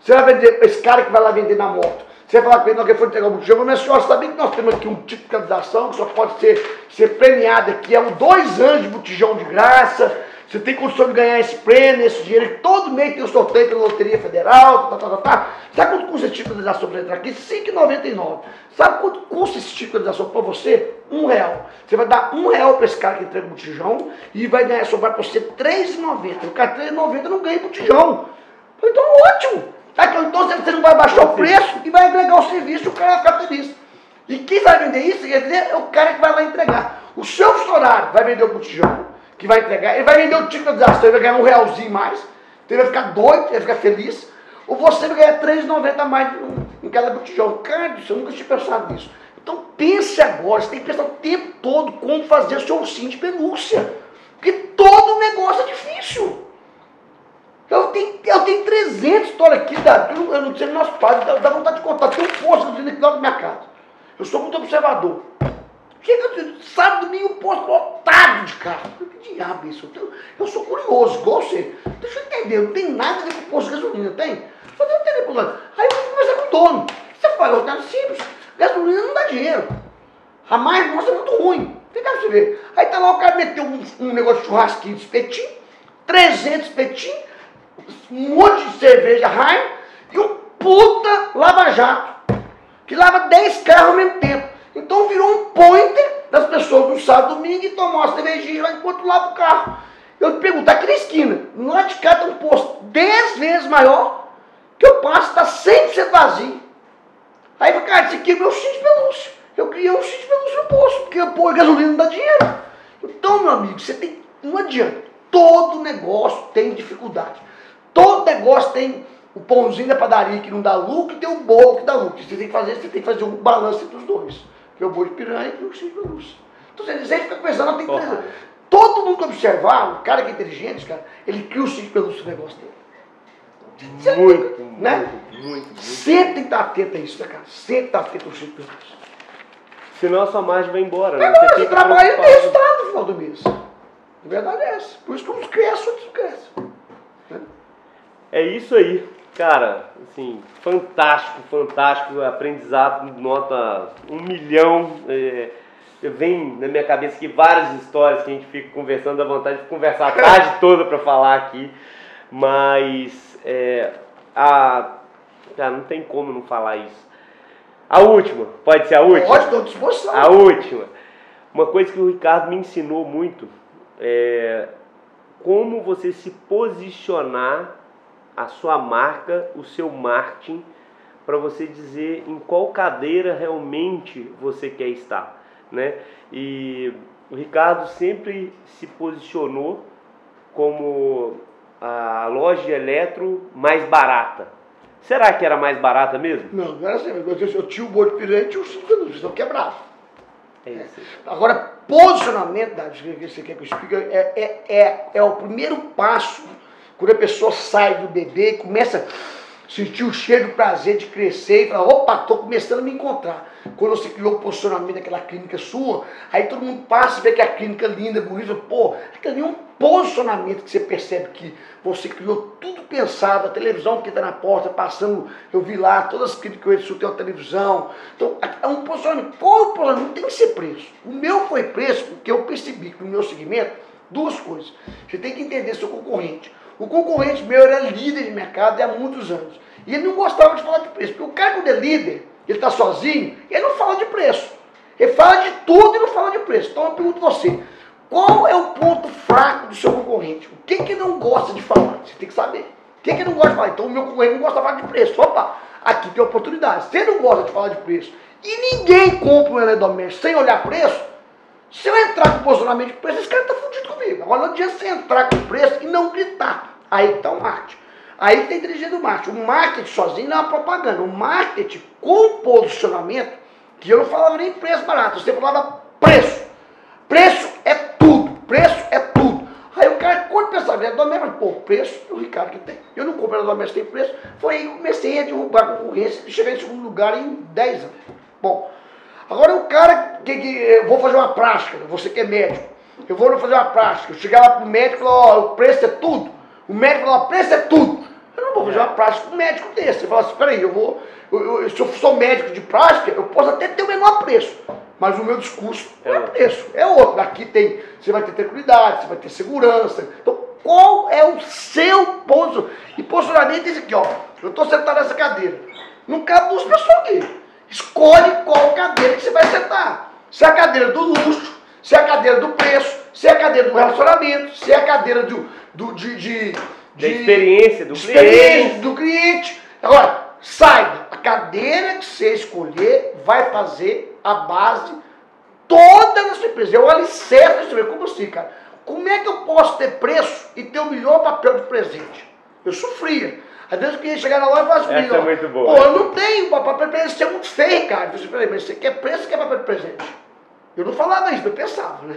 você vai vender, esse cara que vai lá vender na moto, você vai falar com ele, não, que foi entregar o botijão, mas senhora, sabia que nós temos aqui um tipo de capitalização que só pode ser, ser premiado aqui, é um dois anos de botijão de graça, você tem condição de ganhar esse prêmio, esse dinheiro. Todo mês tem um sorteio pela Loteria Federal. Tá, tá, tá, tá. Sabe quanto custa esse tipo de ação para entrar aqui? R$ 5,99. Sabe quanto custa esse tipo de ação para você? Um real. Você vai dar um real para esse cara que entrega o botijão e vai ganhar, sobrar para você R$3,90. O cara R$3,90 não ganha botijão. Então, ótimo. Tá, então, você não vai baixar o preço e vai agregar o serviço e o cara vai ficar feliz. E quem vai vender isso é o cara que vai lá entregar. O seu funcionário vai vender o botijão que vai entregar. Ele vai vender o título de ação, ele vai ganhar um realzinho mais. Então ele vai ficar doido, ele vai ficar feliz. Ou você vai ganhar R$3,90 a mais em cada botijão. Cara, eu nunca tinha pensado nisso. Então pense agora, você tem que pensar o tempo todo como fazer o seu ursinho de pelúcia. Porque todo negócio é difícil. Eu tenho, eu tenho 300 histórias aqui, da, eu não sei nosso pai, dá, dá vontade de contar. Tem um posto aqui dentro da minha casa. Eu sou muito observador. Chega sábado, domingo, posto lotado de carro. Que diabo é isso? Eu, eu sou curioso, igual você. Deixa eu entender, não tem nada a ver com posto de gasolina, tem? Não entender por lado. Aí eu fui conversar com o dono. Você fala, eu quero simples. Gasolina não dá dinheiro. A mais nossa é muito ruim. Fica pra você ver. Aí tá lá o cara meteu um, um negócio de churrasquinho de espetinho, 300 espetinhos, um monte de cerveja raio e um puta lava-jato, que lava 10 carros ao mesmo tempo. Então virou um pointer das pessoas no sábado domingo e tomar uma cervejinha lá enquanto lava o carro. Eu te pergunto, aqui na esquina, lá de cá tem um posto 10 vezes maior, que eu passo, está 100% vazio. Aí, cara, esse aqui é meu X pelúcio. Eu criei um X pelúcio no posto, porque pô, gasolina não dá dinheiro. Então, meu amigo, você tem. Não adianta. Todo negócio tem dificuldade. Todo negócio tem o pãozinho da padaria que não dá lucro e tem o bolo que dá lucro. Você tem que fazer, você tem que fazer um balanço entre os dois. Que é o bolo de piranha e o X pelúcio. Então você fica pensando, tem que Todo mundo que observar, o cara que é inteligente, cara, ele cria o X pelúcio no negócio dele. Muito, né? muito, muito, muito. Sempre tem que estar atento a isso, né, cara? Sempre estar atento ao X pelúcio. Senão a sua margem vai embora. Né? Você, você trabalha e tem resultado no final do mês. A verdade é essa. Por isso que uns crescem, outros crescem. É isso aí. Cara, assim, fantástico, fantástico. Aprendizado, nota um milhão. É, vem na minha cabeça aqui várias histórias que a gente fica conversando, dá vontade de conversar a tarde toda para falar aqui. Mas é, a, cara, não tem como não falar isso. A última, pode ser a última? Pode, estou à disposição. A última. Uma coisa que o Ricardo me ensinou muito é como você se posicionar a sua marca, o seu marketing, para você dizer em qual cadeira realmente você quer estar, né? E o Ricardo sempre se posicionou como a loja de eletro mais barata. Será que era mais barata mesmo? Não, não era assim. Eu tinha o boi de piranha e tinha o cinco minutos, estão quebrados. É isso. Agora, posicionamento, que você quer que eu explique, é, é, é, é o primeiro passo quando a pessoa sai do bebê e começa sentiu o cheiro do prazer de crescer e falar, opa, estou começando a me encontrar. Quando você criou o posicionamento daquela clínica sua, aí todo mundo passa e vê que a clínica é linda, bonita, pô, aquele é um posicionamento que você percebe que você criou tudo pensado, a televisão que está na porta, passando, eu vi lá, todas as clínicas que eu edito tem uma televisão. Então, é um posicionamento. Qual é o posicionamento? Tem que ser preço. O meu foi preço porque eu percebi que no meu segmento, duas coisas. Você tem que entender seu concorrente. O concorrente meu era líder de mercado há muitos anos. E ele não gostava de falar de preço. Porque o cara, quando é líder, ele está sozinho, ele não fala de preço. Ele fala de tudo e não fala de preço. Então eu pergunto a você, qual é o ponto fraco do seu concorrente? O que que não gosta de falar? Você tem que saber. O que que não gosta de falar? Então o meu concorrente não gosta de falar de preço. Opa, aqui tem oportunidade. Se ele não gosta de falar de preço e ninguém compra um eletrodoméstico sem olhar preço, se eu entrar com posicionamento de preço, esse cara está fudido comigo. Agora não adianta você entrar com preço e não gritar. Aí está o marketing. Aí tem inteligência do marketing. O marketing sozinho não é uma propaganda. O marketing com posicionamento, que eu não falava nem preço barato, você falava preço. Preço é tudo. Preço é tudo. Aí o cara, quando pensava em doméstico, pô, preço o Ricardo que tem. Eu não compro doméstico tem preço. Foi aí que comecei a derrubar a concorrência e chegar em segundo lugar em 10 anos. Bom, agora o cara que, que eu vou fazer uma prática, você que é médico, eu vou fazer uma prática, eu lá pro médico e falar, ó, o preço é tudo. O médico fala, preço é tudo. Eu não vou fazer uma prática com um médico desse. Você fala assim, peraí, eu vou. Eu, eu, se eu sou médico de prática, eu posso até ter o menor preço. Mas o meu discurso não é preço, é outro. Aqui tem, você vai ter tranquilidade, você vai ter segurança. Então, qual é o seu ponto? E posicionamento é esse aqui, ó. Eu estou sentado nessa cadeira. Não cabe duas pessoas aqui. Escolhe qual cadeira que você vai sentar. Se é a cadeira do luxo, se é a cadeira do preço, se é a cadeira do relacionamento, se é a cadeira do, do, de, de, de experiência do experiência cliente. do cliente. Agora, saiba, a cadeira que você escolher vai fazer a base toda da sua empresa. É o alicerce da sua empresa. Como assim, cara? Como é que eu posso ter preço e ter o melhor papel de presente? Eu sofria. Às vezes queria chegar na loja e falar assim, Essa é muito boa. pô, eu não tenho papel de presente, você é muito feio, cara. Eu falei, mas você quer preço ou quer papel de presente? Eu não falava isso, eu pensava, né?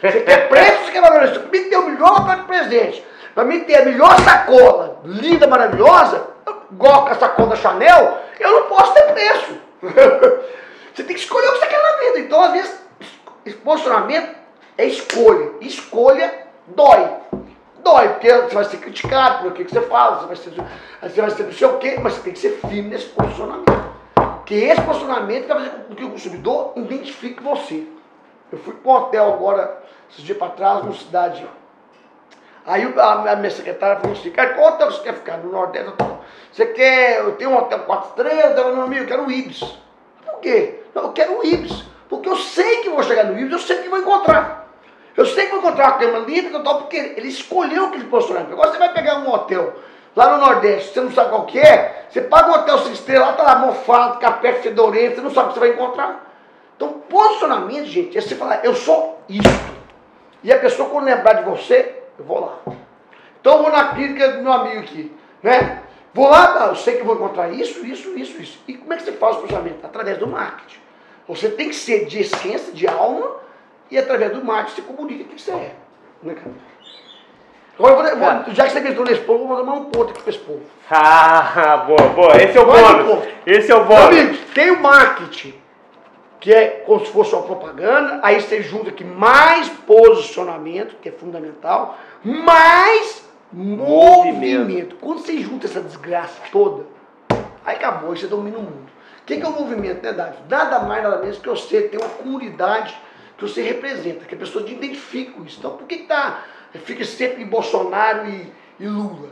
Você quer preço você quer presente? Pra mim ter o melhor papel de presente, pra mim ter a melhor sacola, linda, maravilhosa, igual a sacola Chanel, eu não posso ter preço. você tem que escolher o que você quer na vida. Então, às vezes, posicionamento é escolha. Escolha dói. Dói, porque você vai ser criticado pelo que você fala, você vai ser, você vai ser não sei o quê, mas você tem que ser firme nesse posicionamento. Esse posicionamento vai fazer com que o consumidor identifique você. Eu fui para um hotel agora, esses dias para trás, numa cidade. Aí a, minha secretária falou assim, cara, qual hotel você quer ficar? No Nordeste? Você quer, eu tenho um hotel quatro estrelas, ela não, amigo, eu quero o Ibis. Por quê? Não, eu quero o Ibis. Porque eu sei que vou chegar no Ibis, eu sei que vou encontrar. Eu sei que vou encontrar uma cama linda, porque ele escolheu aquele posicionamento. Agora você vai pegar um hotel lá no Nordeste, você não sabe qual que é, você paga um hotel sem estrela, lá tá lá mofado, café fedorento, você não sabe o que você vai encontrar. Então, posicionamento, gente, é você falar, eu sou isso. E a pessoa, quando lembrar de você, eu vou lá. Então, eu vou na clínica do meu amigo aqui, né? Vou lá, tá, eu sei que vou encontrar isso, isso, isso, isso. E como é que você faz o posicionamento? Através do marketing. Você tem que ser de essência, de alma, e através do marketing você comunica quem você é. Né, cara? Agora, vou, já que você entrou nesse povo, eu vou dar um ponto aqui para esse povo. Ah, boa, boa. Esse é o bônus. Esse é o bônus. Amigos, tem o marketing, que é como se fosse uma propaganda, aí você junta aqui mais posicionamento, que é fundamental, mais movimento. movimento. Quando você junta essa desgraça toda, aí acabou, você domina o mundo. O que é o movimento, né, Davi? Nada mais, nada menos que você ter uma comunidade que você representa, que a pessoa identifica com isso. Então, por que, que tá, fica sempre em Bolsonaro e, e Lula?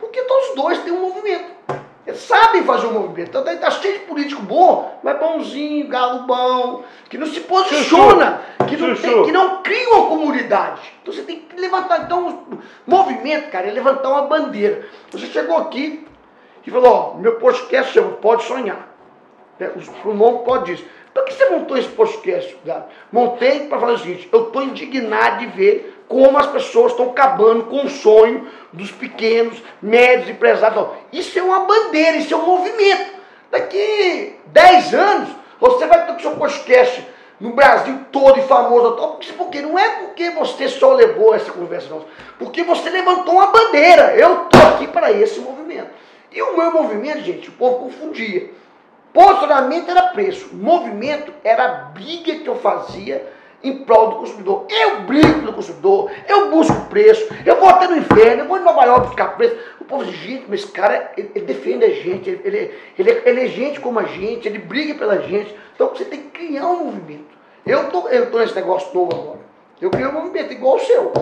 Porque todos os dois têm um movimento. Eles sabem fazer um movimento. Então daí tá cheio de político bom, mas bonzinho, galo bom, que não se posiciona, que não, tem, que não cria uma comunidade. Então você tem que levantar. Então, o movimento, cara, é levantar uma bandeira. Você chegou aqui e falou, ó, meu podcast chama Pode Sonhar. É, o nome pode dizer. Por que você montou esse podcast, Gabi? Montei para falar o seguinte: eu estou indignado de ver como as pessoas estão acabando com o sonho dos pequenos, médios empresários. Isso é uma bandeira, isso é um movimento. Daqui 10 anos, você vai ter o seu podcast no Brasil todo e famoso. Porque não é porque você só levou essa conversa, não. Porque você levantou uma bandeira. Eu estou aqui para esse movimento. E o meu movimento, gente, o povo confundia. Posicionamento era preço, movimento era a briga que eu fazia em prol do consumidor. Eu brigo pelo consumidor, eu busco preço, eu vou até no inferno, eu vou em Nova York buscar preço. O povo diz, gente, mas esse cara, ele, ele defende a gente, ele, ele, ele, ele, é gente como a gente, ele briga pela gente. Então você tem que criar um movimento. Eu tô, eu tô nesse negócio novo agora. Eu criei um movimento igual o seu.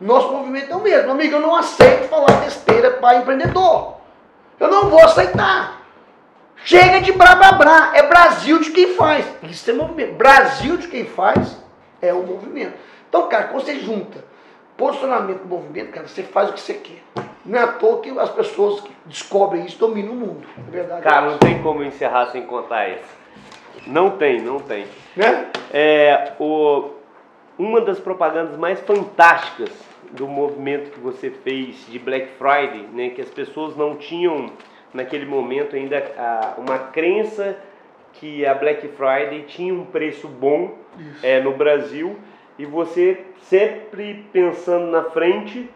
Nosso movimento é o mesmo. Amigo, eu não aceito falar besteira para empreendedor. Eu não vou aceitar. Chega de blá blá blá. É Brasil de quem faz. Isso é movimento. Brasil de quem faz é o movimento. Então, cara, quando você junta posicionamento e movimento, cara, você faz o que você quer. Não é à toa que as pessoas que descobrem isso dominam o mundo. É verdade. Cara, não tem como encerrar sem contar isso. Não tem, não tem. Né? É, o, uma das propagandas mais fantásticas do movimento que você fez de Black Friday, né, que as pessoas não tinham naquele momento ainda uma crença que a Black Friday tinha um preço bom é, no Brasil e você sempre pensando na frente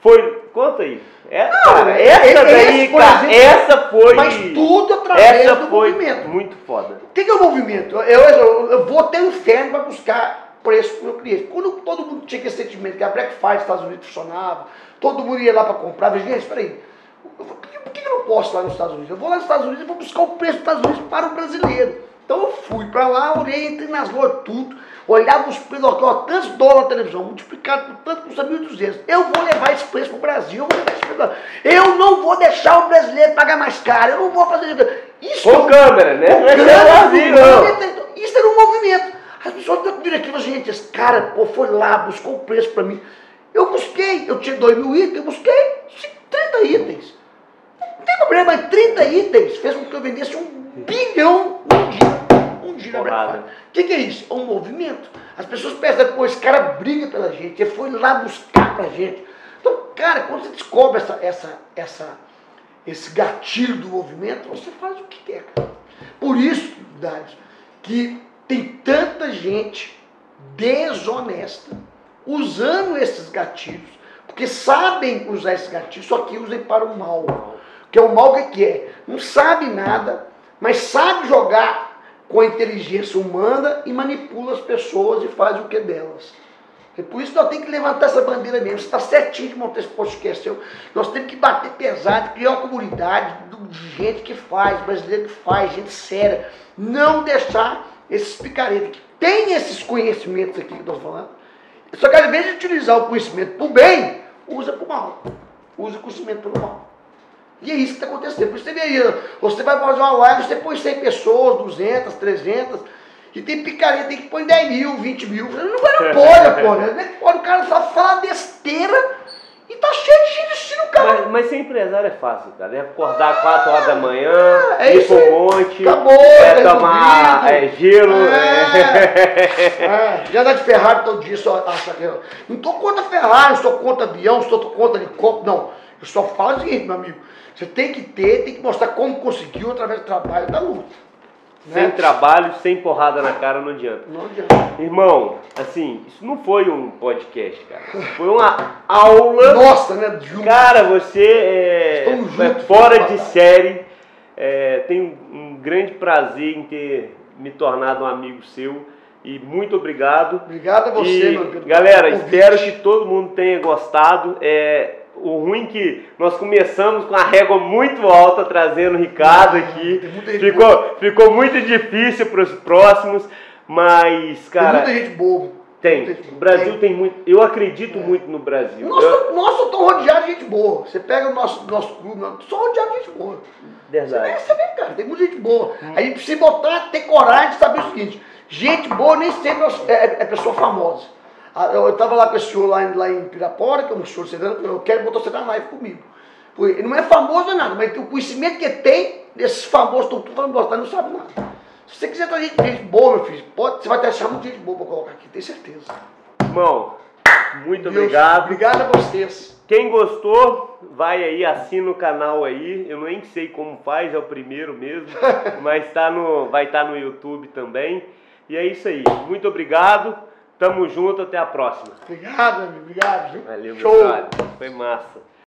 foi conta aí essa, Não, cara, essa daí esse, cara, essa foi mas tudo através essa do foi movimento. muito foda. O que, que é o movimento? Eu, eu, eu vou até o inferno para buscar preço para o meu cliente. Quando todo mundo tinha esse sentimento que a Black Friday nos Estados Unidos funcionava todo mundo ia lá para comprar gente espera aí por que eu não posso ir lá nos Estados Unidos? Eu vou lá nos Estados Unidos e vou buscar o preço dos Estados Unidos para o brasileiro. Então eu fui para lá, olhei, entrei nas lojas, tudo, olhava os preços, ó, tantos dólares na televisão, multiplicado por tanto, custa 1.200. Eu vou levar esse preço para o Brasil, eu vou levar esse preço Eu não vou deixar o brasileiro pagar mais caro, eu não vou fazer isso. Com câmera, né? Com câmera, isso era um movimento. As pessoas viram aqui e gente, esse cara pô, foi lá, buscou o preço para mim. Eu busquei, eu tinha 2 mil itens, eu busquei 30 itens. Não tem problema, 30 itens fez com que eu vendesse um bilhão um dia. Um dia O que, que é isso? É um movimento. As pessoas pensam, pô, esse cara briga pela gente, ele foi lá buscar pra gente. Então, cara, quando você descobre essa, essa, essa, esse gatilho do movimento, você faz o que quer, cara. Por isso, Darius, que tem tanta gente desonesta usando esses gatilhos, porque sabem usar esses gatilhos, só que usam para o mal. Que é o mal que é? Não sabe nada, mas sabe jogar com a inteligência humana e manipula as pessoas e faz o que é delas. E por isso nós temos que levantar essa bandeira mesmo. Você está certinho de montar esse podcast Nós temos que bater pesado, criar uma comunidade de gente que faz, brasileiro que faz, gente séria. Não deixar esses picaretas que tem esses conhecimentos aqui que eu estou falando. Só que ao invés de utilizar o conhecimento para o bem, usa para o mal. Usa o conhecimento para o mal. E é isso que está acontecendo. Por isso você vê aí, você vai fazer uma live, você põe 100 pessoas, 200, 300, e tem picareta, tem que pôr 10 mil, 20 mil. Não, não pode, pô. Né? Pode, o cara só fala besteira e tá cheio de gente assistindo o cara. Mas, mas ser empresário é fácil, cara. É acordar 4 horas da manhã, é ir pro monte, Acabou, é tomar é, gelo. É. É. Já dá de Ferrari todo dia, só acha que eu. Não tô contra Ferrari, não sou contra avião, não sou contra helicóptero, não. Eu só falo o seguinte, meu amigo. Você tem que ter, tem que mostrar como conseguiu através do trabalho da luta. Sem né? trabalho, sem porrada na cara, não adianta. Não adianta. Irmão, assim, isso não foi um podcast, cara. Foi uma aula. Nossa, né? Juntos. Cara, você é, é fora de série. É, tenho um grande prazer em ter me tornado um amigo seu. E muito obrigado. Obrigado a você, e, meu. Galera, espero que todo mundo tenha gostado. É, o ruim que nós começamos com a régua muito alta, trazendo o Ricardo ah, aqui. Ficou, ficou muito difícil para os próximos, mas, cara. Tem muita gente boa. Tem. O Brasil tem. tem muito. Eu acredito é. muito no Brasil. Nossa, eu... nossa, eu tô rodeado de gente boa. Você pega o nosso, nosso clube, só rodeado de gente boa. Verdade. Você vê, cara, tem muita gente boa. Hum. A gente precisa botar, ter coragem de saber o seguinte: gente boa nem sempre é, é, é pessoa famosa. Ah, eu estava lá com esse senhor lá, lá em Pirapora, que é um senhor sedando, eu quero botar você na live comigo. Ele não é famoso nada, mas o conhecimento que tem, desses famosos estão tudo falando bosta, não sabe nada. Se você quiser trazer gente boa, meu filho, pode, você vai ter achar muita gente boa para colocar aqui, tenho certeza. Irmão, muito Deus, obrigado. Obrigado a vocês. Quem gostou, vai aí, assina o canal aí. Eu nem sei como faz, é o primeiro mesmo, mas tá no, vai estar tá no YouTube também. E é isso aí. Muito obrigado. Tamo junto, até a próxima. Obrigado, amigo. Obrigado. Valeu, Show. Foi massa.